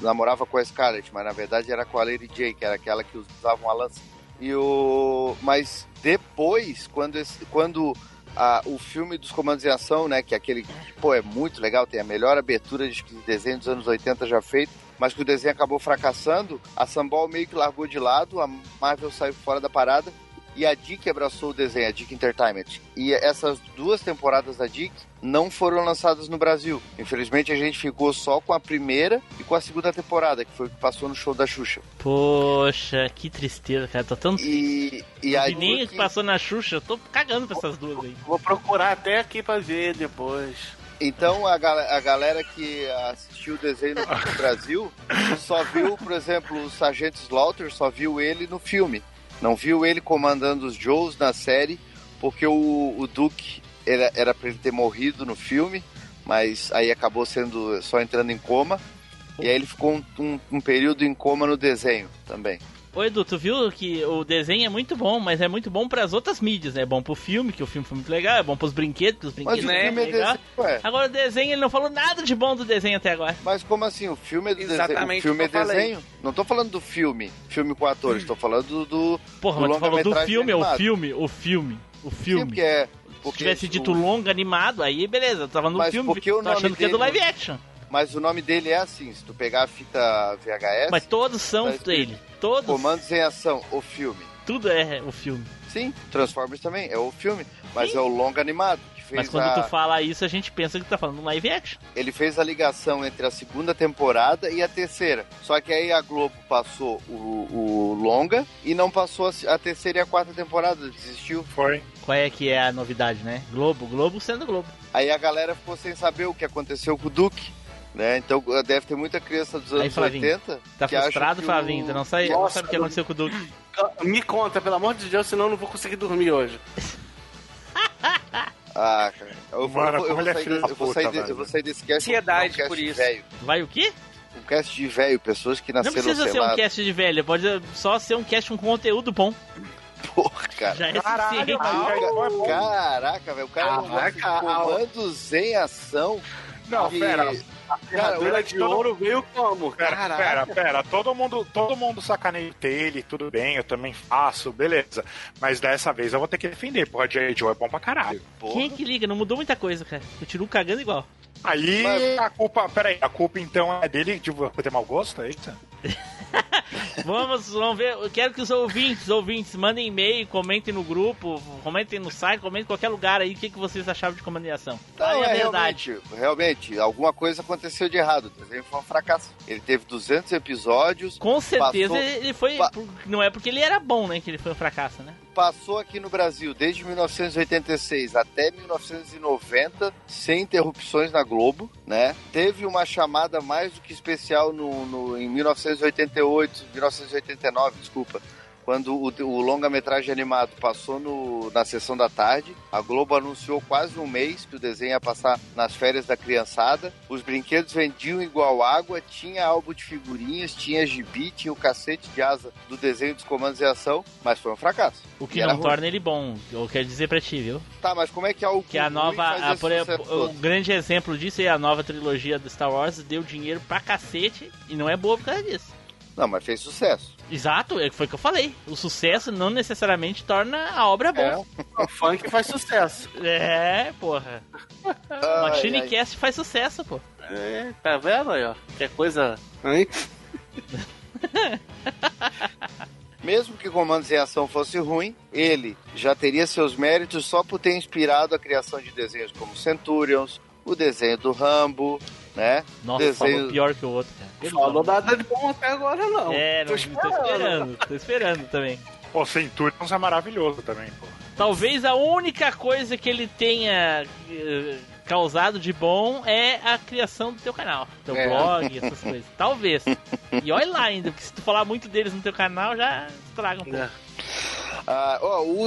namorava com a Scarlet, mas na verdade era com a Lady J, que era aquela que usava uma lança. E o, mas depois, quando, esse- quando a- o filme dos comandos em ação, né, que é aquele que, pô, é muito legal, tem a melhor abertura de desenho dos anos 80 já feito, mas que o desenho acabou fracassando, a Sambol meio que largou de lado, a Marvel saiu fora da parada e a Dick abraçou o desenho, a Dick Entertainment. E essas duas temporadas da Dick não foram lançadas no Brasil. Infelizmente a gente ficou só com a primeira e com a segunda temporada, que foi o que passou no show da Xuxa. Poxa, que tristeza, cara. Tô tão... E, e a vi nem que passou na Xuxa, eu tô cagando pra essas duas aí. Vou procurar até aqui pra ver depois. Então a, gal- a galera que assistiu o desenho no no Brasil só viu, por exemplo, o Sargento Slaughter, só viu ele no filme. Não viu ele comandando os Joes na série, porque o, o Duke era, era pra ele ter morrido no filme, mas aí acabou sendo só entrando em coma. E aí ele ficou um, um- um período em coma no desenho também. Ô Edu, tu viu que o desenho é muito bom, mas é muito bom pras outras mídias, né? É bom pro filme, que o filme foi muito legal, é bom pros brinquedos, que os Mas brinquedos o são filme é legal. desenho, ué. Agora o desenho, ele não falou nada de bom do desenho até agora. Mas como assim? O filme é do desenho? Exatamente O filme o é desenho? Não tô falando do filme, filme com atores, tô falando do, do, Porra, do mas tu falou do filme, é o animado. filme, o filme, o Sim, filme. porque é. Se Porque tivesse dito o- longa animado, aí beleza, eu tava falando do Mas filme, porque o nome achando que é do live action. Mas o nome dele é assim, se tu pegar a fita VHS, Mas todos são tá dele, todos, Comandos em Ação, o filme. tudo é o filme. Sim, Transformers também, é o filme, mas é o longa animado que fez Mas quando a... tu fala isso, a gente pensa que tu tá falando live action. Ele fez a ligação entre a segunda temporada e a terceira. Só que aí a Globo passou o, o longa e não passou a, a terceira e a quarta temporada, desistiu. Foi. Qual é que é a novidade, né? Globo, Globo sendo Globo. Aí a galera ficou sem saber o que aconteceu com o Duke. Né? Então deve ter muita criança dos anos Aí, Flavinho, 80 Tá frustrado, que Flavinho? o... Tu não sabe, não Nossa, sabe o que aconteceu com o Duke. Me conta, pelo amor de Deus, senão eu não vou conseguir dormir hoje. Ah, cara. Eu, vou- Mano, eu vou, é sair, eu, vou sair de- eu vou sair desse cast. Ansiedade um cast por de isso. Velho. Vai o quê? Um cast de velho, pessoas que Não nasceram, precisa sei ser lá, um cast de velho, pode só ser um cast com conteúdo bom. porra, cara. Já é Caralho, é Caraca, velho, o cara não de Caraca, comandos em ação. Não, que- pera. Cara, Ferradura de ouro veio como? Pera, Caraca. pera, pera. Todo mundo, todo mundo sacaneia ele, tudo bem, eu também faço, beleza. Mas dessa vez eu vou ter que defender, porra, J. Joe é bom pra caralho. Quem é que liga? Não mudou muita coisa, cara. Continua cagando igual. Aí Mas- a culpa, peraí, a culpa então é dele de ter mau gosto, é isso? Vamos, vamos ver. Eu quero que os ouvintes, ouvintes, mandem e-mail, comentem no grupo, comentem no site, comentem em qualquer lugar aí o que, que vocês achavam de comando em ação. Não, Falem é a verdade. realmente, realmente, alguma coisa aconteceu de errado. O desenho foi um fracasso. Ele teve 200 episódios. Com certeza passou- ele foi. Não é porque ele era bom, né? Que ele foi um fracasso, né? Passou aqui no Brasil desde 1986 até 1990, sem interrupções na Globo, né? Teve uma chamada mais do que especial no, no- em 1988, 1989, desculpa. Quando o, o longa-metragem animado passou no- na sessão da tarde, a Globo anunciou quase um mês que o desenho ia passar nas férias da criançada. Os brinquedos vendiam igual água, tinha álbum de figurinhas, tinha gibi, tinha o cacete de asa do desenho dos comandos de ação, mas foi um fracasso. O que E não ruim. torna ele bom. Eu quero dizer pra ti, viu? Tá, mas como é que é o Que a nova. a- por o grande exemplo disso é a nova trilogia do Star Wars deu dinheiro pra cacete e não é boa por causa disso. Não, mas fez sucesso. Exato, é- foi o que eu falei. O sucesso não necessariamente torna a obra boa. O funk faz sucesso. É, porra. Machine Cast faz sucesso, pô. É, tá vendo aí, ó? Que é coisa. Hein? Mesmo que Comandos em Ação fosse ruim, ele já teria seus méritos só por ter inspirado a criação de desenhos como Centurions, o desenho do Rambo, né? Nossa, desenho... falou pior que o outro, cara. Falou nada de bom até agora, não. É, não, Tô tô esperando, tô esperando também. Pô, Centurions é maravilhoso também, pô. Talvez a única coisa que ele tenha eh, causado de bom é a criação do teu canal, teu É. blog, essas coisas. Talvez. E olha lá ainda, porque se tu falar muito deles no teu canal, já estraga um pouco. Ah, ó, o,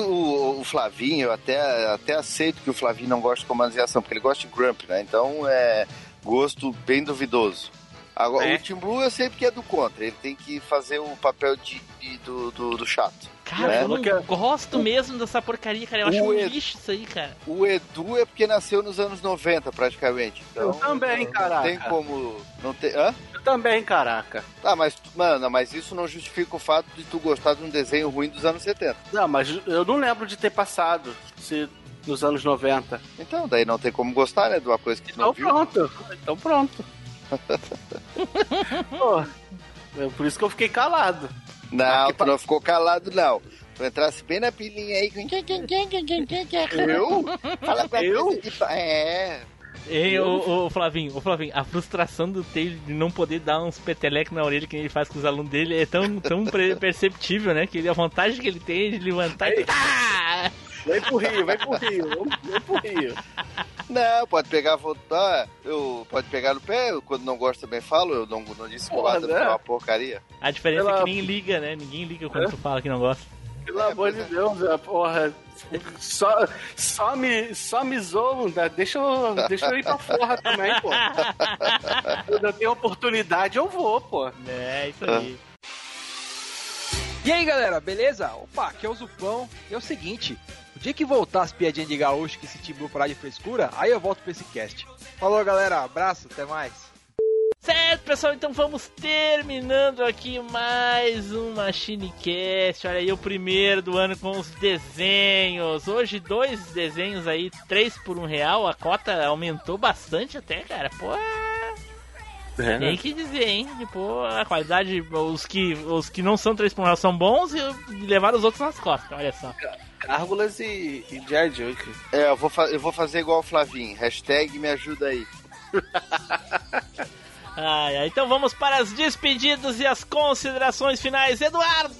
o- o Flavinho, eu até, até aceito que o Flavinho não gosta de comandos ação, porque ele gosta de Grump, né? Então é gosto bem duvidoso. Agora, É. o Tim Blue eu sei porque é do contra, ele tem que fazer o papel de, de- do, do, do chato. Cara, né? eu não gosto mesmo dessa porcaria, cara. Eu acho O um Ed- lixo isso aí, cara. O Edu é porque nasceu nos anos 90, praticamente. Então, Eu também, não caraca. tem como. Não tem, hã? Eu também, caraca. Tá, mas, mano, mas isso não justifica o fato de tu gostar de um desenho ruim dos anos 70. Não, mas eu não lembro de ter passado se nos anos 90. Então, daí não tem como gostar, né? De uma coisa que não Então viu. pronto. Então pronto. Pô, é por isso que eu fiquei calado. Não, tu não ficou calado, não. Tu entrasse bem na pilinha aí. com- Eu? Fala com a Eu? de... É. Ei, ô, ô, Flavinho, ô Flavinho, a frustração do Taylor de não poder dar uns peteleques na orelha que ele faz com os alunos dele é tão, tão perceptível, né? Que ele, a vantagem que ele tem é de levantar e. Ah! Vem pro Rio, vem pro Rio, vem pro Rio. Não, pode pegar, voltar. Eu, pode pegar no pé, eu, quando não gosto também falo, eu não, não disse lado né? é uma porcaria. A diferença é Pela- que nem liga, né? Ninguém liga quando É? tu fala que não gosta. Pelo amor de Deus, é, porra. Só, só, me, só me zoam, né? deixa, eu, deixa eu ir pra forra também, pô. Quando eu tenho oportunidade, eu vou, pô. É, isso aí. E aí galera, beleza? Opa, aqui é o Zupão. E é o seguinte: o dia que voltar as piadinhas de gaúcho que esse Team Blue parar de frescura, aí eu volto pra esse cast. Falou galera, abraço, até mais. Certo, pessoal, então vamos terminando aqui mais um MachineCast. Olha aí, o primeiro do ano com os desenhos. Hoje, dois desenhos aí, três por um real. A cota aumentou bastante até, cara. Pô, É, tem que dizer, hein? Pô, a qualidade, os que, os que não são três por um real são bons e levaram os outros nas costas, olha só. Gárgulas e, e Joke. É, eu vou, eu vou fazer igual o Flavinho. Hashtag me ajuda aí. Ai, ai, então vamos para as despedidas e as considerações finais. Eduardo!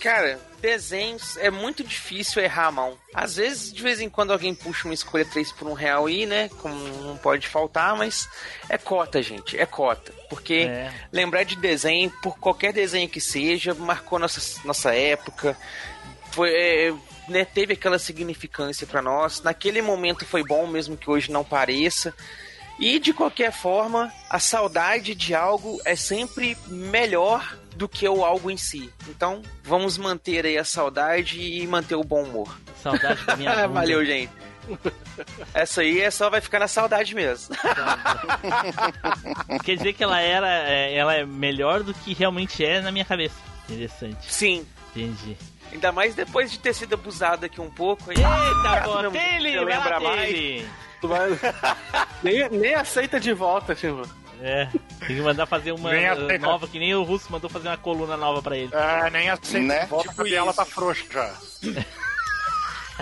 Cara, desenhos é muito difícil errar a mão. Às vezes, de vez em quando, alguém puxa uma escolha 3 por um real aí, né? Como não pode faltar, mas é cota, gente. É cota. Porque É. lembrar de desenho, por qualquer desenho que seja, marcou nossa, nossa época. Foi. é, né, teve aquela significância pra nós. Naquele momento foi bom, mesmo que hoje não pareça. E de qualquer forma, a saudade de algo é sempre melhor do que o algo em si. Então, vamos manter aí a saudade e manter o bom humor. Saudade da minha bunda. Valeu, gente. Essa aí é só vai ficar na saudade mesmo. Quer dizer que ela era. é, ela é melhor do que realmente é na minha cabeça. Interessante. Sim. Entendi. Ainda mais depois de ter sido abusado aqui um pouco. Aí, Eita, pô, pô, Taylor, você lembra mais? Tu vai... nem, nem aceita de volta, tipo. É, tem que mandar fazer uma Nem uh, nova, que nem o Russo mandou fazer uma coluna nova pra ele. É, nem aceita Né? de volta porque ela tá frouxa já.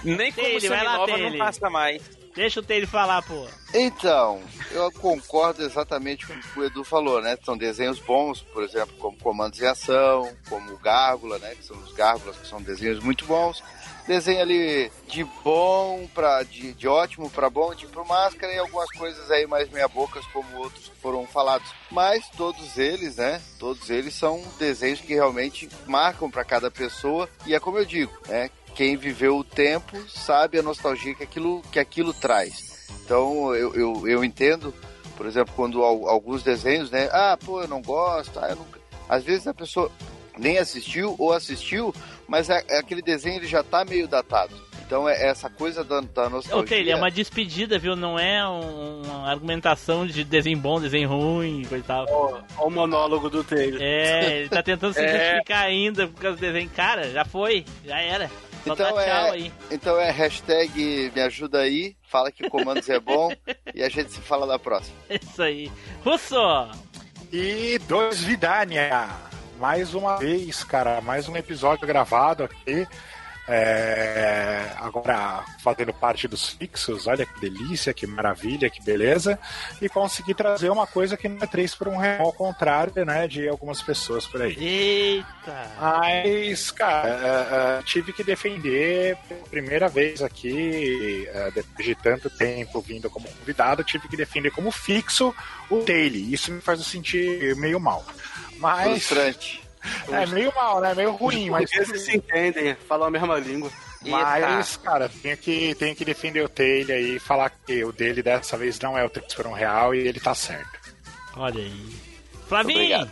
Nem como vai lá, semi-nova não passa mais. Deixa o Taylor falar, pô. Então, eu concordo exatamente com o que o Edu falou, né? São desenhos bons, por exemplo, como Comandos em Ação, como Gárgula, né? Que são os Gárgulas, que são desenhos muito bons. Desenho ali de bom para de, de ótimo para bom, tipo máscara e algumas coisas aí mais meia bocas como outros que foram falados. Mas todos eles, né? Todos eles são desenhos que realmente marcam para cada pessoa e é como eu digo, né? Quem viveu o tempo sabe a nostalgia que aquilo que aquilo traz. Então eu, eu, eu entendo, por exemplo, quando al- alguns desenhos, né? Ah, pô, eu não gosto, ah, eu nunca. Às vezes a pessoa nem assistiu ou assistiu, mas é, é aquele desenho ele já tá meio datado. Então é essa coisa da, da Ô, nostalgia. Taylor, é uma despedida, viu? Não é um- uma argumentação de desenho bom, desenho ruim, coisa e tal. Olha o monólogo do Taylor. É, ele tá tentando se É. justificar ainda por causa do desenho. Cara, já foi, já era. Só Então tchau é, aí. então é hashtag me ajuda aí, fala que o comandos é bom e a gente se fala da próxima. Isso aí. Russo! E dois Vidania. Mais uma vez, cara, mais um episódio gravado aqui. É, agora fazendo parte dos fixos, olha que delícia, que maravilha, que beleza. E consegui trazer uma coisa que não é três por um real, ao contrário, né, de algumas pessoas por aí. Eita! Mas, cara, é, é, tive que defender pela primeira vez aqui, é, depois de tanto tempo vindo como convidado, tive que defender como fixo o Daily. Isso me faz sentir meio mal. Mas. Frustrante. É meio mal, né? Meio ruim, mas. Eles se entendem, falam a mesma língua. Mas, cara, tenho que, tenho que defender o Taylor aí e falar que o dele dessa vez não é o 3 por um real e ele tá certo. Olha aí. Flavinho!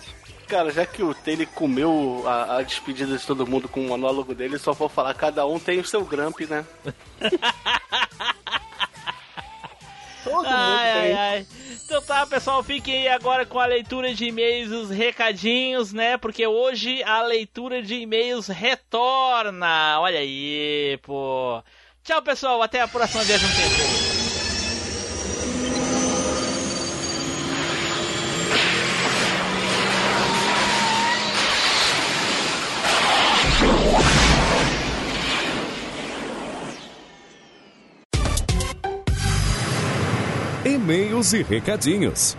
Cara, já que o Taylor comeu a, a despedida de todo mundo com o monólogo dele, só vou falar, cada um tem o seu Gramp, né? todo mundo Ai, ai, tem. ai. Então tá, pessoal, fiquem aí agora com a leitura de e-mails, os recadinhos, né? Porque hoje a leitura de e-mails retorna. Olha aí, pô. Tchau, pessoal. Até a próxima viagem tempo. E-mails e recadinhos.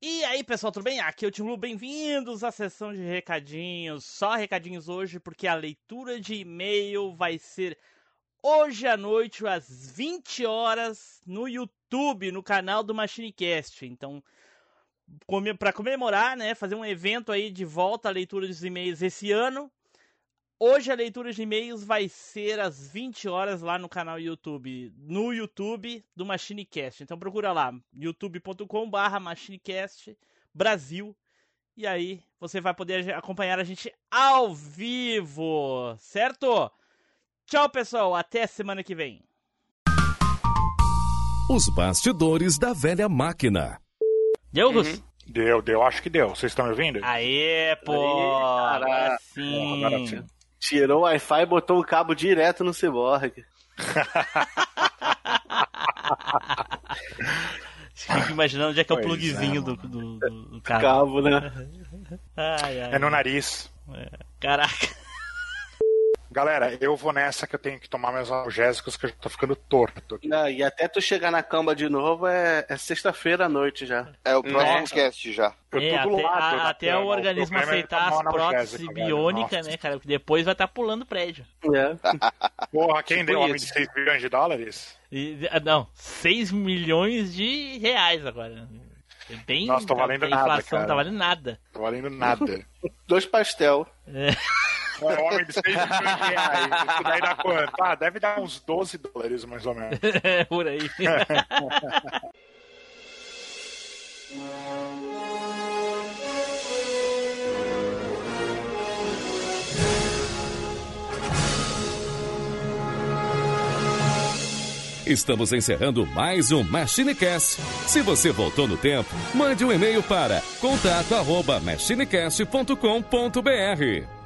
E aí, pessoal, tudo bem? Aqui é o Tim Lu, bem-vindos à sessão de recadinhos. Só recadinhos hoje, porque a leitura de e-mail vai ser hoje à noite, às 20 horas, no YouTube, no canal do MachineCast. Então, para comemorar, né, fazer um evento aí de volta à leitura dos e-mails esse ano. Hoje a leitura de e-mails vai ser às 20 horas lá no canal YouTube, no YouTube do MachineCast. Então procura lá, youtube.com/barra MachineCast Brasil. E aí você vai poder acompanhar a gente ao vivo, certo? Tchau, pessoal, até semana que vem. Os bastidores da velha máquina. Deu, Russo? Deu, deu, acho que deu. Vocês estão me ouvindo? Aê, pô! Aí, agora caraca. sim. Agora sim. Tirou o Wi-Fi e botou o cabo direto no Cyborg. Fico imaginando onde é que é o plugzinho é, do, do, do, do cabo. Cabo, né? Ai, ai. É no nariz. Caraca. Galera, eu vou nessa que eu tenho que tomar meus analgésicos que eu já tô ficando torto. aqui. Não, e até tu chegar na cama de novo é, é sexta-feira à noite já. É o próximo Nossa. cast já. É, até, lado a- da até cama, o organismo aceitar as velho. biônicas, né, cara? Porque depois vai estar pulando prédio. É. Porra, quem Tipo deu homem de isso. 6 bilhões de dólares? E, ah, não, 6 milhões de reais agora. É Bem, Nossa, tô valendo a nada, inflação cara. não tá valendo nada. Tô valendo nada. Dois pastel. É. É, homem de 6 bilhões de reais. Isso daí dá quanto? Ah, deve dar uns 12 dólares, mais ou menos. Por aí. Estamos encerrando mais um MachineCast. Se você voltou no tempo, mande um e-mail para contato@machinecast.com.br.